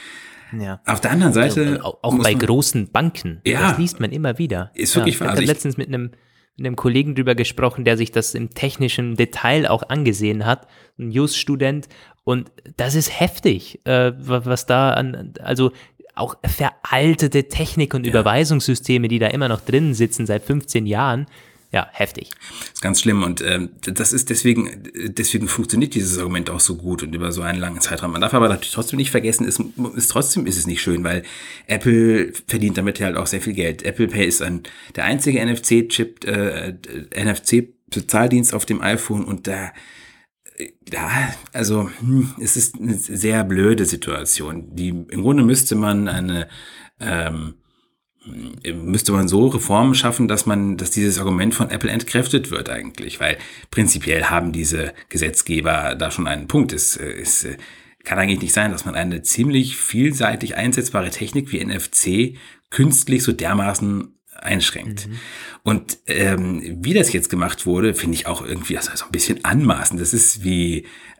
S3: Ja. Auf der anderen Seite.
S1: Also, auch, auch bei man, großen Banken. Ja, das liest man immer wieder.
S3: Ist wirklich
S1: ja. Ich habe
S3: also
S1: letztens mit einem, mit einem Kollegen drüber gesprochen, der sich das im technischen Detail auch angesehen hat, ein Just-Student. Und das ist heftig, äh, was da an, also auch veraltete Technik und ja. Überweisungssysteme, die da immer noch drin sitzen seit 15 Jahren ja, heftig.
S3: Das ist ganz schlimm und ähm, das ist deswegen, deswegen funktioniert dieses Argument auch so gut und über so einen langen Zeitraum. Man darf aber natürlich trotzdem nicht vergessen, ist, ist trotzdem ist es nicht schön, weil Apple verdient damit halt auch sehr viel Geld. Apple Pay ist ein, der einzige NFC-Chip, äh, NFC-Bezahldienst auf dem iPhone und da ja, also hm, es ist eine sehr blöde Situation. Die im Grunde müsste man eine ähm, müsste man so Reformen schaffen, dass man, dass dieses Argument von Apple entkräftet wird eigentlich, weil prinzipiell haben diese Gesetzgeber da schon einen Punkt. Es, es kann eigentlich nicht sein, dass man eine ziemlich vielseitig einsetzbare Technik wie NFC künstlich so dermaßen einschränkt. Mhm. Und ähm, wie das jetzt gemacht wurde, finde ich auch irgendwie also so ein bisschen anmaßend. Das ist wie, äh, wie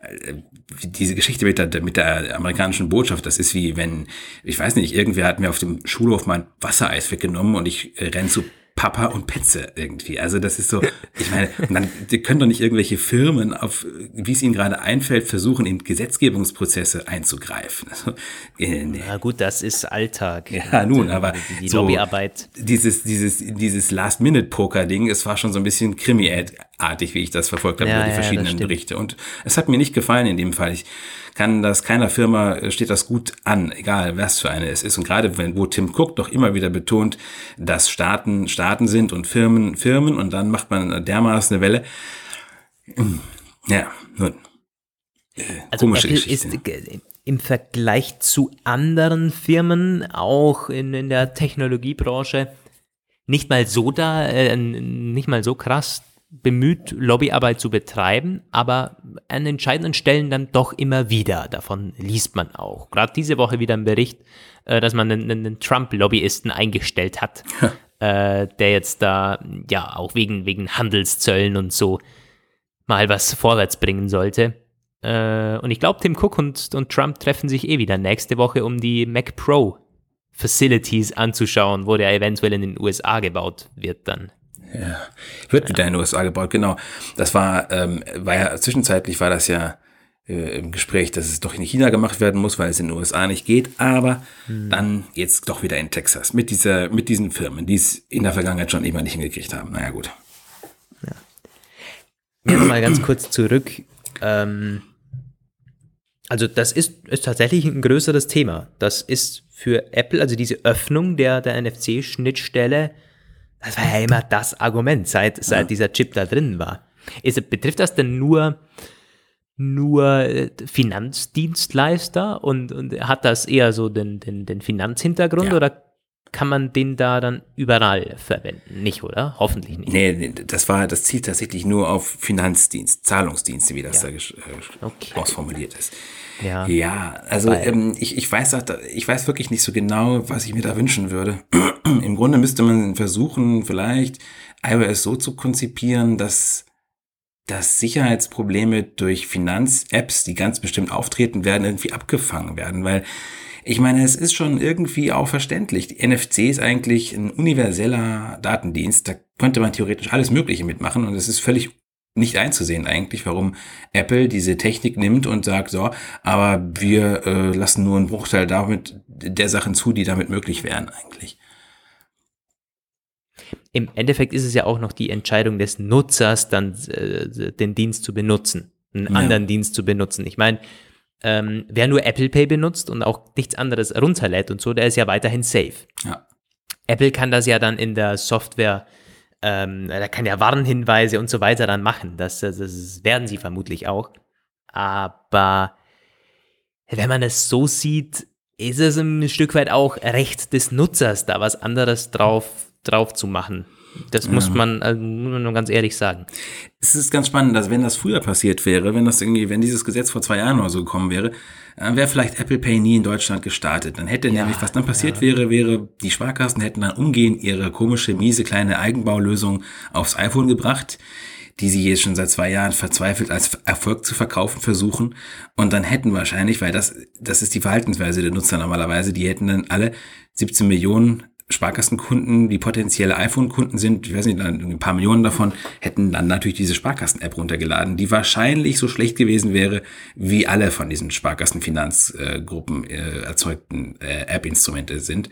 S3: diese Geschichte mit der, mit der amerikanischen Botschaft. Das ist wie wenn, ich weiß nicht, irgendwer hat mir auf dem Schulhof mein Wassereis weggenommen und ich äh, renn zu Papa und Petze irgendwie. Also das ist so, ich meine, man, die können doch nicht irgendwelche Firmen auf, wie es ihnen gerade einfällt, versuchen, in Gesetzgebungsprozesse einzugreifen. Also,
S1: äh, nee. Na gut, das ist Alltag.
S3: Ja, nun, aber
S1: die, die so, Lobbyarbeit.
S3: Dieses, dieses, dieses Last-Minute-Poker-Ding, es war schon so ein bisschen Krimi-artig, wie ich das verfolgt habe, ja, über die verschiedenen ja, Berichte. Und es hat mir nicht gefallen in dem Fall. Ich, kann das keiner Firma, äh, steht das gut an, egal was für eine es ist. Und gerade wenn, wo Tim Cook doch immer wieder betont, dass Staaten Staaten sind und Firmen Firmen und dann macht man dermaßen eine Welle. Ja, nun.
S1: Äh, also komische Apple Geschichte. ist im Vergleich zu anderen Firmen, auch in, in der Technologiebranche, nicht mal so da, äh, nicht mal so krass bemüht, Lobbyarbeit zu betreiben, aber an entscheidenden Stellen dann doch immer wieder. Davon liest man auch. Gerade diese Woche wieder ein Bericht, äh, dass man einen, einen Trump-Lobbyisten eingestellt hat, äh, der jetzt da ja auch wegen, wegen Handelszöllen und so mal was vorwärts bringen sollte. Äh, und ich glaube, Tim Cook und, und Trump treffen sich eh wieder nächste Woche, um die Mac Pro Facilities anzuschauen, wo der eventuell in den USA gebaut wird dann.
S3: Ja, wird wieder in den USA gebaut, genau. Das war, ähm, war ja, zwischenzeitlich war das ja äh, im Gespräch, dass es doch in China gemacht werden muss, weil es in den USA nicht geht, aber hm. dann jetzt doch wieder in Texas mit dieser, mit diesen Firmen, die es in der Vergangenheit schon immer nicht hingekriegt haben. Naja, gut.
S1: Ja. Jetzt mal ganz kurz zurück. Ähm, also das ist, ist tatsächlich ein größeres Thema. Das ist für Apple, also diese Öffnung der, der NFC-Schnittstelle, das war ja immer das Argument, seit, seit ja. dieser Chip da drin war. Ist, betrifft das denn nur, nur äh, Finanzdienstleister und, und hat das eher so den, den, den Finanzhintergrund ja. oder kann man den da dann überall verwenden? Nicht, oder? Hoffentlich nicht.
S3: Nee, das war, das zielt tatsächlich nur auf Finanzdienst, Zahlungsdienste, wie das ja. da äh, okay. ausformuliert ist. Ja, ja also ähm, ich, ich, weiß, ich weiß wirklich nicht so genau, was ich mir da wünschen würde. Im Grunde müsste man versuchen, vielleicht iOS so zu konzipieren, dass dass Sicherheitsprobleme durch Finanz-Apps, die ganz bestimmt auftreten werden, irgendwie abgefangen werden, weil ich meine, es ist schon irgendwie auch verständlich. Die NFC ist eigentlich ein universeller Datendienst. Da könnte man theoretisch alles Mögliche mitmachen und es ist völlig nicht einzusehen eigentlich, warum Apple diese Technik nimmt und sagt, so, aber wir äh, lassen nur einen Bruchteil damit der Sachen zu, die damit möglich wären eigentlich.
S1: Im Endeffekt ist es ja auch noch die Entscheidung des Nutzers, dann äh, den Dienst zu benutzen, einen ja. anderen Dienst zu benutzen. Ich meine, ähm, wer nur Apple Pay benutzt und auch nichts anderes runterlädt und so, der ist ja weiterhin safe. Ja. Apple kann das ja dann in der Software, ähm, da kann ja Warnhinweise und so weiter dann machen. Das, das, das werden sie vermutlich auch. Aber wenn man es so sieht, ist es ein Stück weit auch Recht des Nutzers, da was anderes drauf, drauf zu machen. Das muss man, also muss man nur ganz ehrlich sagen.
S3: Es ist ganz spannend, dass wenn das früher passiert wäre, wenn das irgendwie, wenn dieses Gesetz vor zwei Jahren oder so gekommen wäre, dann wäre vielleicht Apple Pay nie in Deutschland gestartet. Dann hätte ja, nämlich, was dann passiert ja. wäre, wäre, die Sparkassen hätten dann umgehend ihre komische, miese kleine Eigenbaulösung aufs iPhone gebracht, die sie jetzt schon seit zwei Jahren verzweifelt als Erfolg zu verkaufen versuchen. Und dann hätten wahrscheinlich, weil das, das ist die Verhaltensweise der Nutzer normalerweise, die hätten dann alle 17 Millionen Sparkassenkunden, die potenzielle iPhone-Kunden sind, ich weiß nicht, ein paar Millionen davon, hätten dann natürlich diese Sparkassen-App runtergeladen, die wahrscheinlich so schlecht gewesen wäre, wie alle von diesen Sparkassenfinanzgruppen äh, erzeugten äh, App-Instrumente sind.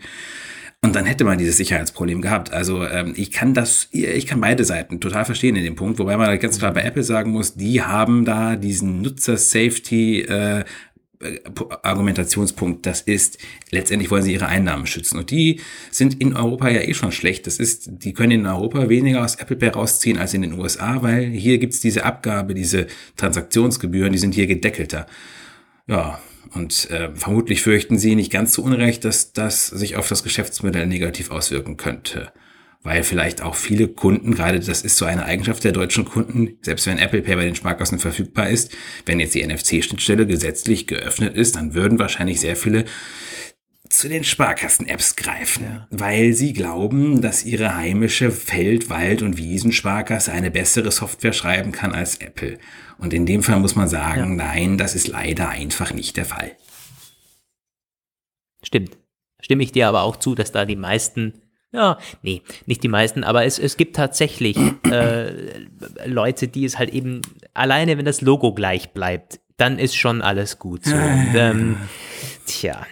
S3: Und dann hätte man dieses Sicherheitsproblem gehabt. Also ähm, ich kann das, ich kann beide Seiten total verstehen in dem Punkt, wobei man ganz klar bei Apple sagen muss, die haben da diesen Nutzer-Safety äh, Argumentationspunkt, das ist, letztendlich wollen sie ihre Einnahmen schützen. Und die sind in Europa ja eh schon schlecht. Das ist, die können in Europa weniger aus Apple Pay rausziehen als in den USA, weil hier gibt's diese Abgabe, diese Transaktionsgebühren, die sind hier gedeckelter. Ja, und äh, vermutlich fürchten sie nicht ganz zu Unrecht, dass das sich auf das Geschäftsmodell negativ auswirken könnte weil vielleicht auch viele Kunden, gerade das ist so eine Eigenschaft der deutschen Kunden, selbst wenn Apple Pay bei den Sparkassen verfügbar ist, wenn jetzt die NFC-Schnittstelle gesetzlich geöffnet ist, dann würden wahrscheinlich sehr viele zu den Sparkassen-Apps greifen, ja. weil sie glauben, dass ihre heimische Feld-, Wald- und Wiesensparkasse eine bessere Software schreiben kann als Apple. Und in dem Fall muss man sagen, ja. nein, das ist leider einfach nicht der Fall.
S1: Stimmt. Stimme ich dir aber auch zu, dass da die meisten ja, nee, nicht die meisten, aber es, es gibt tatsächlich äh, Leute, die es halt eben, alleine wenn das Logo gleich bleibt, dann ist schon alles gut so. Und, ähm, tja,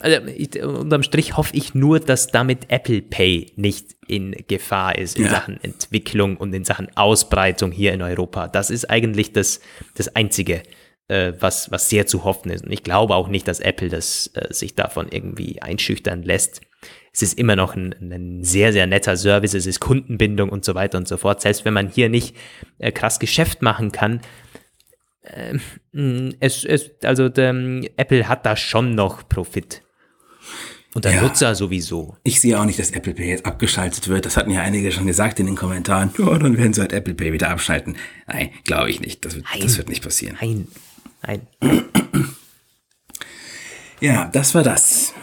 S1: also ich, unterm Strich hoffe ich nur, dass damit Apple Pay nicht in Gefahr ist in ja. Sachen Entwicklung und in Sachen Ausbreitung hier in Europa. Das ist eigentlich das, das Einzige, äh, was, was sehr zu hoffen ist. Und ich glaube auch nicht, dass Apple das äh, sich davon irgendwie einschüchtern lässt es ist immer noch ein, ein, sehr, sehr netter Service, es ist Kundenbindung und so weiter und so fort. Selbst wenn man hier nicht äh, krass Geschäft machen kann, äh, es, es, also der, Apple hat da schon noch Profit. Und der ja, Nutzer sowieso.
S3: Ich sehe auch nicht, dass Apple Pay jetzt abgeschaltet wird. Das hatten ja einige schon gesagt in den Kommentaren. Ja, dann werden sie halt Apple Pay wieder abschalten. Nein, glaube ich nicht. Das wird, nein, das wird nicht passieren. Nein, nein. Ja, das war das.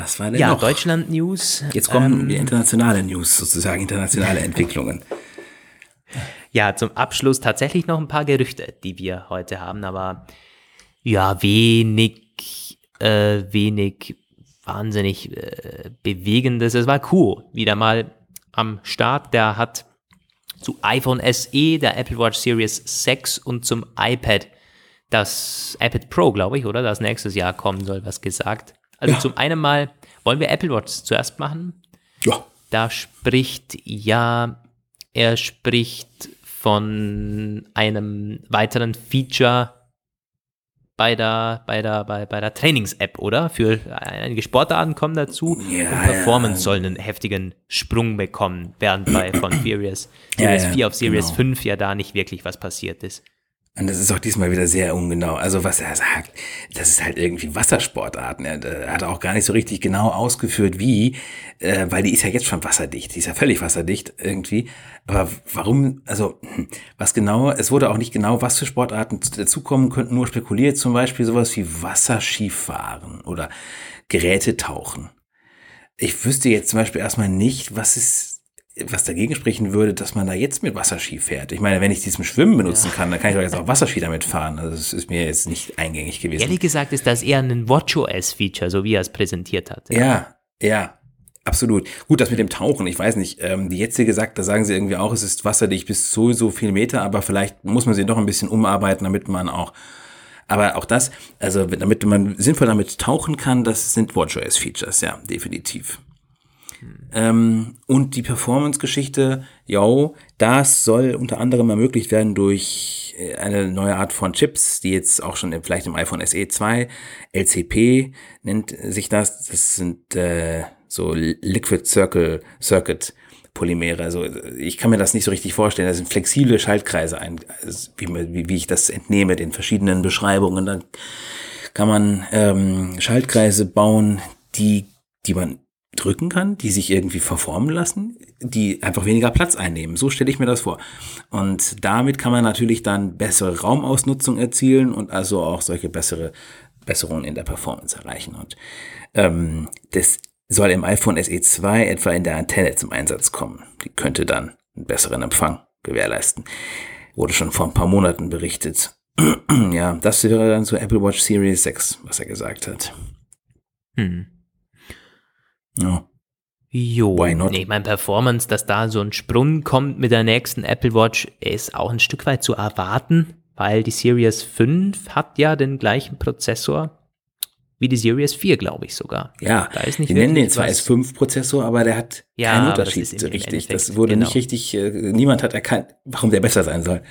S3: Was war denn
S1: ja,
S3: noch?
S1: Deutschland-News.
S3: Jetzt kommen ähm, die internationale News, sozusagen internationale Entwicklungen.
S1: Ja, zum Abschluss tatsächlich noch ein paar Gerüchte, die wir heute haben, aber ja, wenig, äh, wenig wahnsinnig äh, bewegendes. Es war cool, wieder mal am Start. Der hat zu iPhone SE, der Apple Watch Series 6 und zum iPad, das iPad Pro, glaube ich, oder? Das nächstes Jahr kommen soll, was gesagt. Also ja. zum einen mal, wollen wir Apple Watch zuerst machen?
S3: Ja.
S1: Da spricht ja, er spricht von einem weiteren Feature bei der, bei der, bei, bei der Trainings-App, oder? Für einige Sportarten kommen dazu ja, und Performance ja. soll einen heftigen Sprung bekommen, während bei von Series, Series ja, 4 auf Series genau. 5 ja da nicht wirklich was passiert ist.
S3: Und das ist auch diesmal wieder sehr ungenau. Also was er sagt, das ist halt irgendwie Wassersportarten. Er hat auch gar nicht so richtig genau ausgeführt, wie, äh, weil die ist ja jetzt schon wasserdicht. Die ist ja völlig wasserdicht irgendwie. Aber warum, also hm, was genau, es wurde auch nicht genau, was für Sportarten dazukommen könnten, nur spekuliert, zum Beispiel sowas wie Wasserskifahren oder Gerätetauchen. Ich wüsste jetzt zum Beispiel erstmal nicht, was ist was dagegen sprechen würde, dass man da jetzt mit Wasserski fährt. Ich meine, wenn ich diesen Schwimmen benutzen ja. kann, dann kann ich doch jetzt auch Wasserski damit fahren. Also das ist mir jetzt nicht eingängig gewesen.
S1: Ehrlich gesagt ist das eher ein WatchOS-Feature, so wie er es präsentiert hat.
S3: Ja, ja, absolut. Gut, das mit dem Tauchen, ich weiß nicht, ähm, die jetzige sagt, da sagen sie irgendwie auch, es ist wasserdicht bis so, so viel Meter, aber vielleicht muss man sie doch ein bisschen umarbeiten, damit man auch aber auch das, also damit man sinnvoll damit tauchen kann, das sind WatchOS-Features, ja, definitiv. Ähm, und die Performance-Geschichte, ja, das soll unter anderem ermöglicht werden durch äh, eine neue Art von Chips, die jetzt auch schon vielleicht im iPhone SE 2, LCP nennt sich das. Das sind äh, so Liquid Circle Circuit Polymere. Also ich kann mir das nicht so richtig vorstellen. Das sind flexible Schaltkreise, ein, also wie, wie, wie ich das entnehme, den verschiedenen Beschreibungen. Dann kann man ähm, Schaltkreise bauen, die, die man drücken kann, die sich irgendwie verformen lassen, die einfach weniger Platz einnehmen. So stelle ich mir das vor. Und damit kann man natürlich dann bessere Raumausnutzung erzielen und also auch solche bessere Besserungen in der Performance erreichen. Und ähm, das soll im iPhone SE 2 etwa in der Antenne zum Einsatz kommen. Die könnte dann einen besseren Empfang gewährleisten. Wurde schon vor ein paar Monaten berichtet. ja, das wäre dann so Apple Watch Series 6, was er gesagt hat. Hm.
S1: Ja. Jo, Why not? Nee, mein Performance, dass da so ein Sprung kommt mit der nächsten Apple Watch, ist auch ein Stück weit zu erwarten, weil die Series 5 hat ja den gleichen Prozessor wie die Series 4, glaube ich sogar.
S3: Ja, da ist nicht die nennen den zwar S5-Prozessor, aber der hat ja, keinen Unterschied das richtig. Das wurde genau. nicht richtig, äh, niemand hat erkannt, warum der besser sein soll.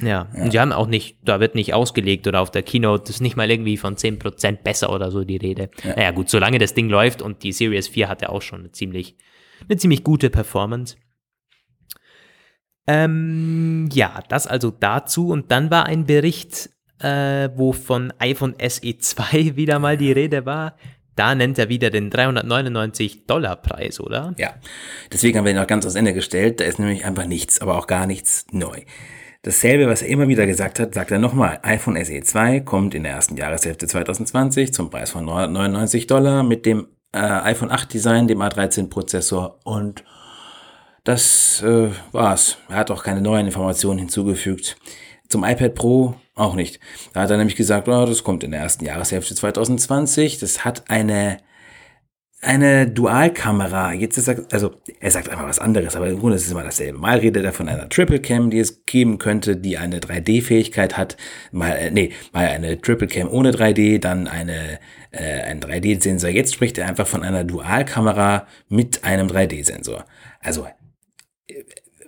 S1: Ja. ja. und die haben auch nicht, da wird nicht ausgelegt oder auf der Keynote, das ist nicht mal irgendwie von 10% besser oder so die Rede. Ja. Naja gut, solange das Ding läuft und die Series 4 hat ja auch schon eine ziemlich, eine ziemlich gute Performance. Ähm, ja, das also dazu und dann war ein Bericht, äh, wo von iPhone SE 2 wieder mal die Rede war. Da nennt er wieder den 399 Dollar Preis, oder?
S3: Ja, deswegen haben wir ihn auch ganz ans Ende gestellt. Da ist nämlich einfach nichts, aber auch gar nichts neu. Dasselbe, was er immer wieder gesagt hat, sagt er nochmal. iPhone SE 2 kommt in der ersten Jahreshälfte 2020 zum Preis von 999 Dollar mit dem äh, iPhone 8 Design, dem A13 Prozessor und das äh, war's. Er hat auch keine neuen Informationen hinzugefügt. Zum iPad Pro auch nicht. Da hat er nämlich gesagt, oh, das kommt in der ersten Jahreshälfte 2020. Das hat eine eine Dualkamera. Jetzt ist er, also er sagt einfach was anderes, aber im Grunde ist es immer dasselbe. Mal redet er von einer Triple Cam, die es geben könnte, die eine 3D-Fähigkeit hat. Mal, äh, nee, mal eine Triple Cam ohne 3D, dann eine, äh, ein 3D-Sensor. Jetzt spricht er einfach von einer Dualkamera mit einem 3D-Sensor. Also, äh,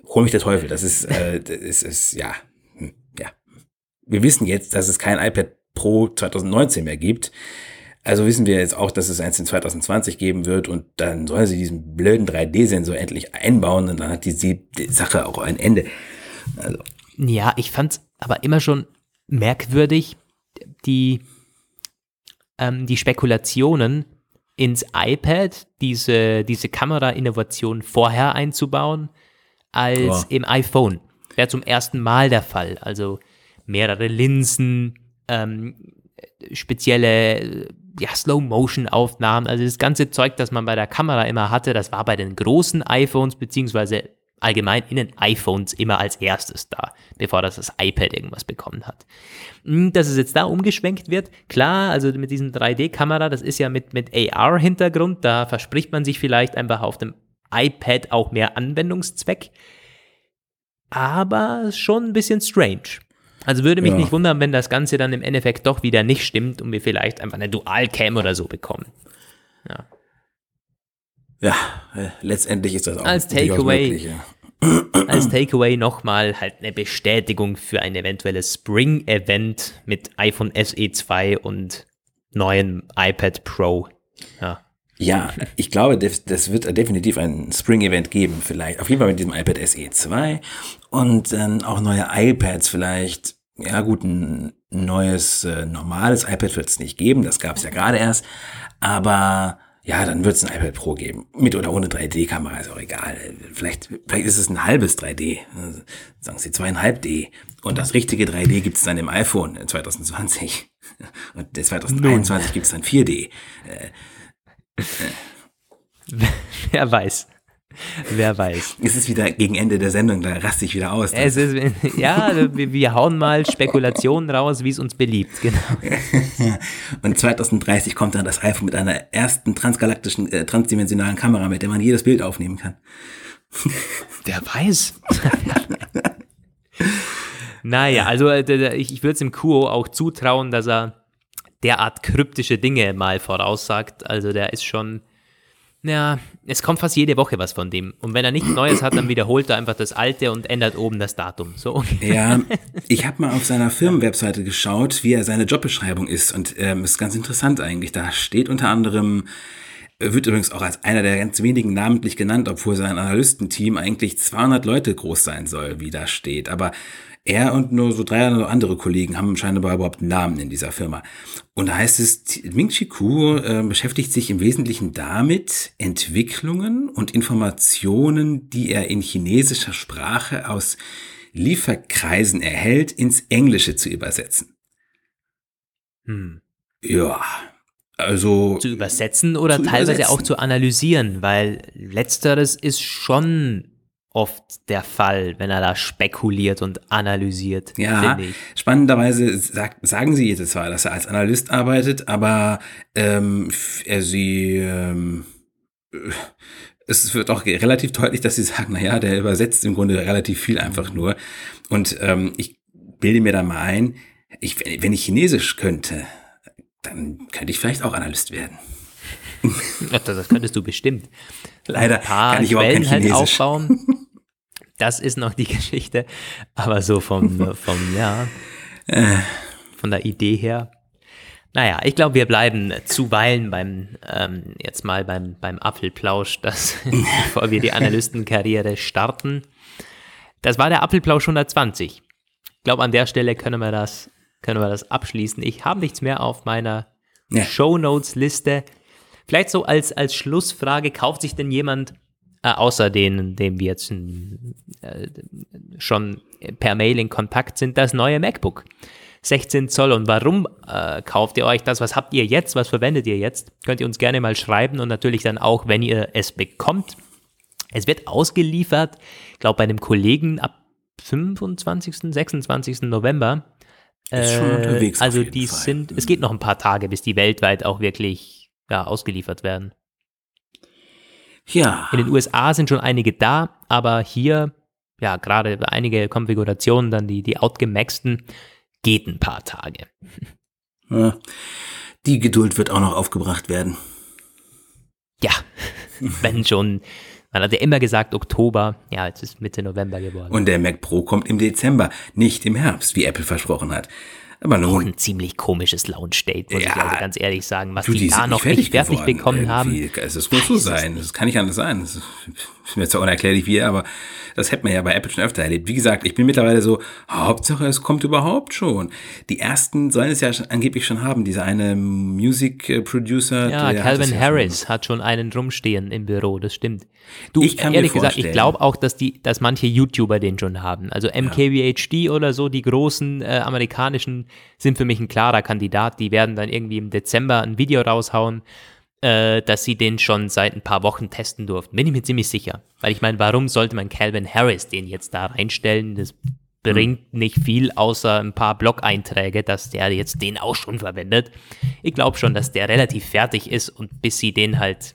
S3: hol mich der Teufel. Das ist, äh, das ist, ja, hm, ja. Wir wissen jetzt, dass es kein iPad Pro 2019 mehr gibt. Also wissen wir jetzt auch, dass es eins in 2020 geben wird und dann sollen sie diesen blöden 3D-Sensor endlich einbauen und dann hat die, die Sache auch ein Ende.
S1: Also. Ja, ich fand es aber immer schon merkwürdig, die, ähm, die Spekulationen ins iPad, diese, diese Kamera-Innovation vorher einzubauen, als oh. im iPhone. Wäre zum ersten Mal der Fall. Also mehrere Linsen, ähm, spezielle ja, Slow-Motion-Aufnahmen, also das ganze Zeug, das man bei der Kamera immer hatte, das war bei den großen iPhones beziehungsweise allgemein in den iPhones immer als erstes da, bevor das das iPad irgendwas bekommen hat. Hm, dass es jetzt da umgeschwenkt wird, klar, also mit diesem 3D-Kamera, das ist ja mit, mit AR-Hintergrund, da verspricht man sich vielleicht einfach auf dem iPad auch mehr Anwendungszweck, aber schon ein bisschen strange. Also würde mich ja. nicht wundern, wenn das Ganze dann im Endeffekt doch wieder nicht stimmt und wir vielleicht einfach eine Dual-Cam oder so bekommen. Ja.
S3: Ja, äh, letztendlich ist das auch
S1: als Takeaway. Ja. Als Takeaway nochmal halt eine Bestätigung für ein eventuelles Spring-Event mit iPhone SE 2 und neuen iPad Pro. Ja.
S3: Ja, ich glaube, das wird definitiv ein Spring-Event geben, vielleicht. Auf jeden Fall mit diesem iPad SE 2 und dann auch neue iPads vielleicht. Ja gut, ein neues äh, normales iPad wird es nicht geben, das gab es ja gerade erst. Aber ja, dann wird es ein iPad Pro geben. Mit oder ohne 3D-Kamera, ist auch egal. Vielleicht, vielleicht ist es ein halbes 3D. Sagen Sie zweieinhalb D. Und das richtige 3D gibt es dann im iPhone 2020. Und 2021 gibt es dann 4D. Äh,
S1: äh. Wer weiß. Wer weiß.
S3: Es ist wieder gegen Ende der Sendung, da raste ich wieder aus.
S1: Es ist, ja, wir, wir hauen mal Spekulationen raus, wie es uns beliebt, genau.
S3: Und 2030 kommt dann das iPhone mit einer ersten transgalaktischen, äh, transdimensionalen Kamera, mit der man jedes Bild aufnehmen kann.
S1: Wer weiß. naja, also äh, ich, ich würde es dem Kuo auch zutrauen, dass er derart kryptische Dinge mal voraussagt. Also der ist schon ja, es kommt fast jede Woche was von dem. Und wenn er nichts Neues hat, dann wiederholt er einfach das Alte und ändert oben das Datum. So.
S3: Ja, ich habe mal auf seiner Firmenwebseite geschaut, wie er seine Jobbeschreibung ist. Und ähm, ist ganz interessant eigentlich. Da steht unter anderem, wird übrigens auch als einer der ganz wenigen namentlich genannt, obwohl sein Analystenteam eigentlich 200 Leute groß sein soll, wie da steht. Aber er und nur so drei andere Kollegen haben scheinbar überhaupt einen Namen in dieser Firma. Und da heißt es, Ming Chi Kuo äh, beschäftigt sich im Wesentlichen damit, Entwicklungen und Informationen, die er in chinesischer Sprache aus Lieferkreisen erhält, ins Englische zu übersetzen.
S1: Hm.
S3: Ja, also.
S1: Zu übersetzen oder teilweise übersetzen. auch zu analysieren, weil letzteres ist schon oft der Fall, wenn er da spekuliert und analysiert.
S3: Ja, spannenderweise sagt, sagen sie jetzt zwar, dass er als Analyst arbeitet, aber ähm, er sie ähm, es wird auch relativ deutlich, dass sie sagen, naja, der übersetzt im Grunde relativ viel einfach nur. Und ähm, ich bilde mir da mal ein, ich, wenn ich Chinesisch könnte, dann könnte ich vielleicht auch Analyst werden.
S1: Das könntest du bestimmt.
S3: Leider kann ich überhaupt kein halt Chinesisch.
S1: Halt aufbauen. Das ist noch die Geschichte. Aber so vom, vom ja, äh. von der Idee her. Naja, ich glaube, wir bleiben zuweilen beim, ähm, jetzt mal beim, beim Apfelplausch, das, bevor wir die Analystenkarriere starten. Das war der Apfelplausch 120. Ich glaube, an der Stelle können wir das, können wir das abschließen. Ich habe nichts mehr auf meiner ja. Show Notes Liste. Vielleicht so als, als Schlussfrage, kauft sich denn jemand äh, außer denen, dem wir jetzt äh, schon per Mail in Kontakt sind, das neue MacBook. 16 Zoll. Und warum äh, kauft ihr euch das? Was habt ihr jetzt? Was verwendet ihr jetzt? Könnt ihr uns gerne mal schreiben und natürlich dann auch, wenn ihr es bekommt. Es wird ausgeliefert, ich glaube, bei einem Kollegen ab 25., 26. November.
S3: Ist schon unterwegs.
S1: Also die Fall. sind, es geht noch ein paar Tage, bis die weltweit auch wirklich ja, ausgeliefert werden.
S3: Ja.
S1: In den USA sind schon einige da, aber hier, ja, gerade einige Konfigurationen, dann die, die outgemaxten, geht ein paar Tage.
S3: Ja. Die Geduld wird auch noch aufgebracht werden.
S1: Ja, wenn schon. Man hat ja immer gesagt Oktober, ja, jetzt ist Mitte November geworden.
S3: Und der Mac Pro kommt im Dezember, nicht im Herbst, wie Apple versprochen hat.
S1: Aber auch ein ziemlich komisches Launch-Date, muss ja, ich also ganz ehrlich sagen, was du, die, die da noch nicht fertig geworden, bekommen haben.
S3: Es muss so sein, das kann nicht anders sein. Das ist mir zwar unerklärlich wie, aber das hätte man ja bei Apple schon öfter erlebt. Wie gesagt, ich bin mittlerweile so, Hauptsache es kommt überhaupt schon. Die ersten sollen es ja angeblich schon haben, dieser eine Music Producer.
S1: Ja, Calvin ja Harris schon. hat schon einen rumstehen im Büro, das stimmt. Du, ich kann ehrlich gesagt, ich glaube auch, dass die, dass manche YouTuber den schon haben. Also MKBHD ja. oder so, die großen äh, amerikanischen sind für mich ein klarer Kandidat. Die werden dann irgendwie im Dezember ein Video raushauen äh, dass sie den schon seit ein paar Wochen testen durften. Bin ich mir ziemlich sicher. Weil ich meine, warum sollte man Calvin Harris den jetzt da reinstellen? Das bringt mhm. nicht viel, außer ein paar Blog-Einträge, dass der jetzt den auch schon verwendet. Ich glaube schon, dass der relativ fertig ist und bis sie den halt,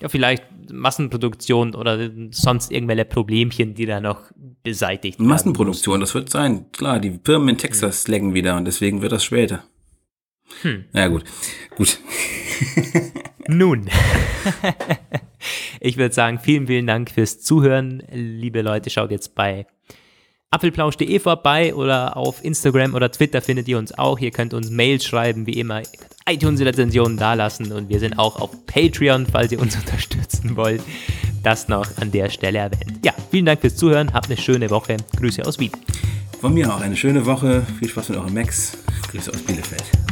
S1: ja, vielleicht Massenproduktion oder sonst irgendwelche Problemchen, die da noch beseitigt
S3: werden. Massenproduktion, das wird sein. Klar, die Firmen in Texas mhm. lecken wieder und deswegen wird das später. Hm. Ja, gut. Gut.
S1: Nun, ich würde sagen, vielen, vielen Dank fürs Zuhören. Liebe Leute, schaut jetzt bei apfelplausch.de vorbei oder auf Instagram oder Twitter findet ihr uns auch. Ihr könnt uns Mails schreiben, wie immer, iTunes-Rezensionen dalassen und wir sind auch auf Patreon, falls ihr uns unterstützen wollt. Das noch an der Stelle erwähnt. Ja, vielen Dank fürs Zuhören, habt eine schöne Woche. Grüße aus Wien.
S3: Von mir auch eine schöne Woche. Viel Spaß mit eurem Max. Grüße aus Bielefeld.